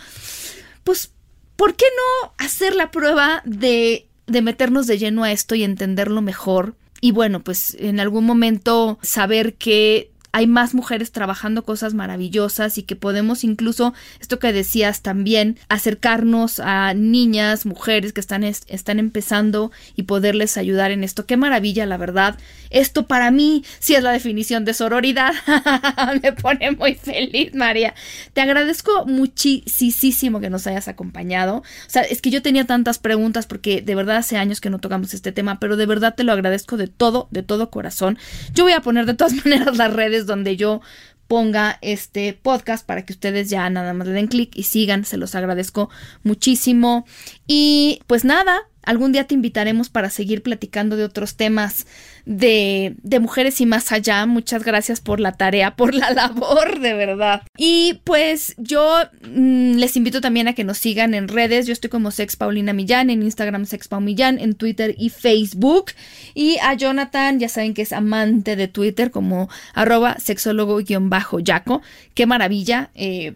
pues, ¿por qué no hacer la prueba de, de meternos de lleno a esto y entenderlo mejor? Y bueno, pues en algún momento saber que hay más mujeres trabajando cosas maravillosas y que podemos incluso, esto que decías también, acercarnos a niñas, mujeres que están, están empezando y poderles ayudar en esto. Qué maravilla, la verdad. Esto para mí sí es la definición de sororidad. Me pone muy feliz, María. Te agradezco muchísimo que nos hayas acompañado. O sea, es que yo tenía tantas preguntas porque de verdad hace años que no tocamos este tema, pero de verdad te lo agradezco de todo, de todo corazón. Yo voy a poner de todas maneras las redes donde yo ponga este podcast para que ustedes ya nada más le den clic y sigan, se los agradezco muchísimo. Y pues nada, algún día te invitaremos para seguir platicando de otros temas de, de, mujeres y más allá. Muchas gracias por la tarea, por la labor, de verdad. Y pues yo mm, les invito también a que nos sigan en redes. Yo estoy como Sex Paulina Millán, en Instagram Sex Millán, en Twitter y Facebook. Y a Jonathan, ya saben que es amante de Twitter como arroba sexólogo-yaco. Qué maravilla. Eh,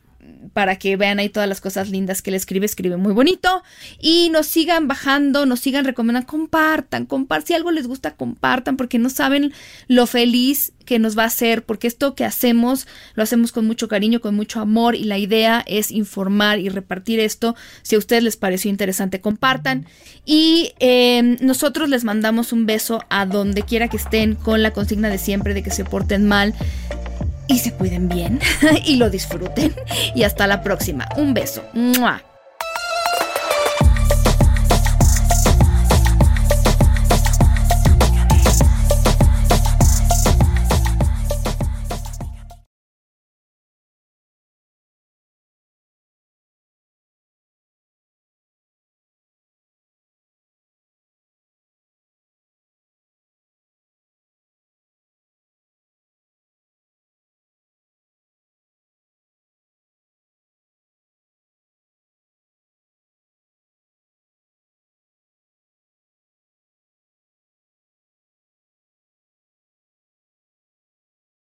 para que vean ahí todas las cosas lindas que le escribe, escribe muy bonito. Y nos sigan bajando, nos sigan recomendando, compartan, compartan. Si algo les gusta, compartan, porque no saben lo feliz que nos va a hacer, porque esto que hacemos lo hacemos con mucho cariño, con mucho amor, y la idea es informar y repartir esto. Si a ustedes les pareció interesante, compartan. Y em, nosotros les mandamos un beso a donde quiera que estén, con la consigna de siempre de que se porten mal y se cuiden bien y lo disfruten. Y hasta la próxima. Un beso. ¡Mua!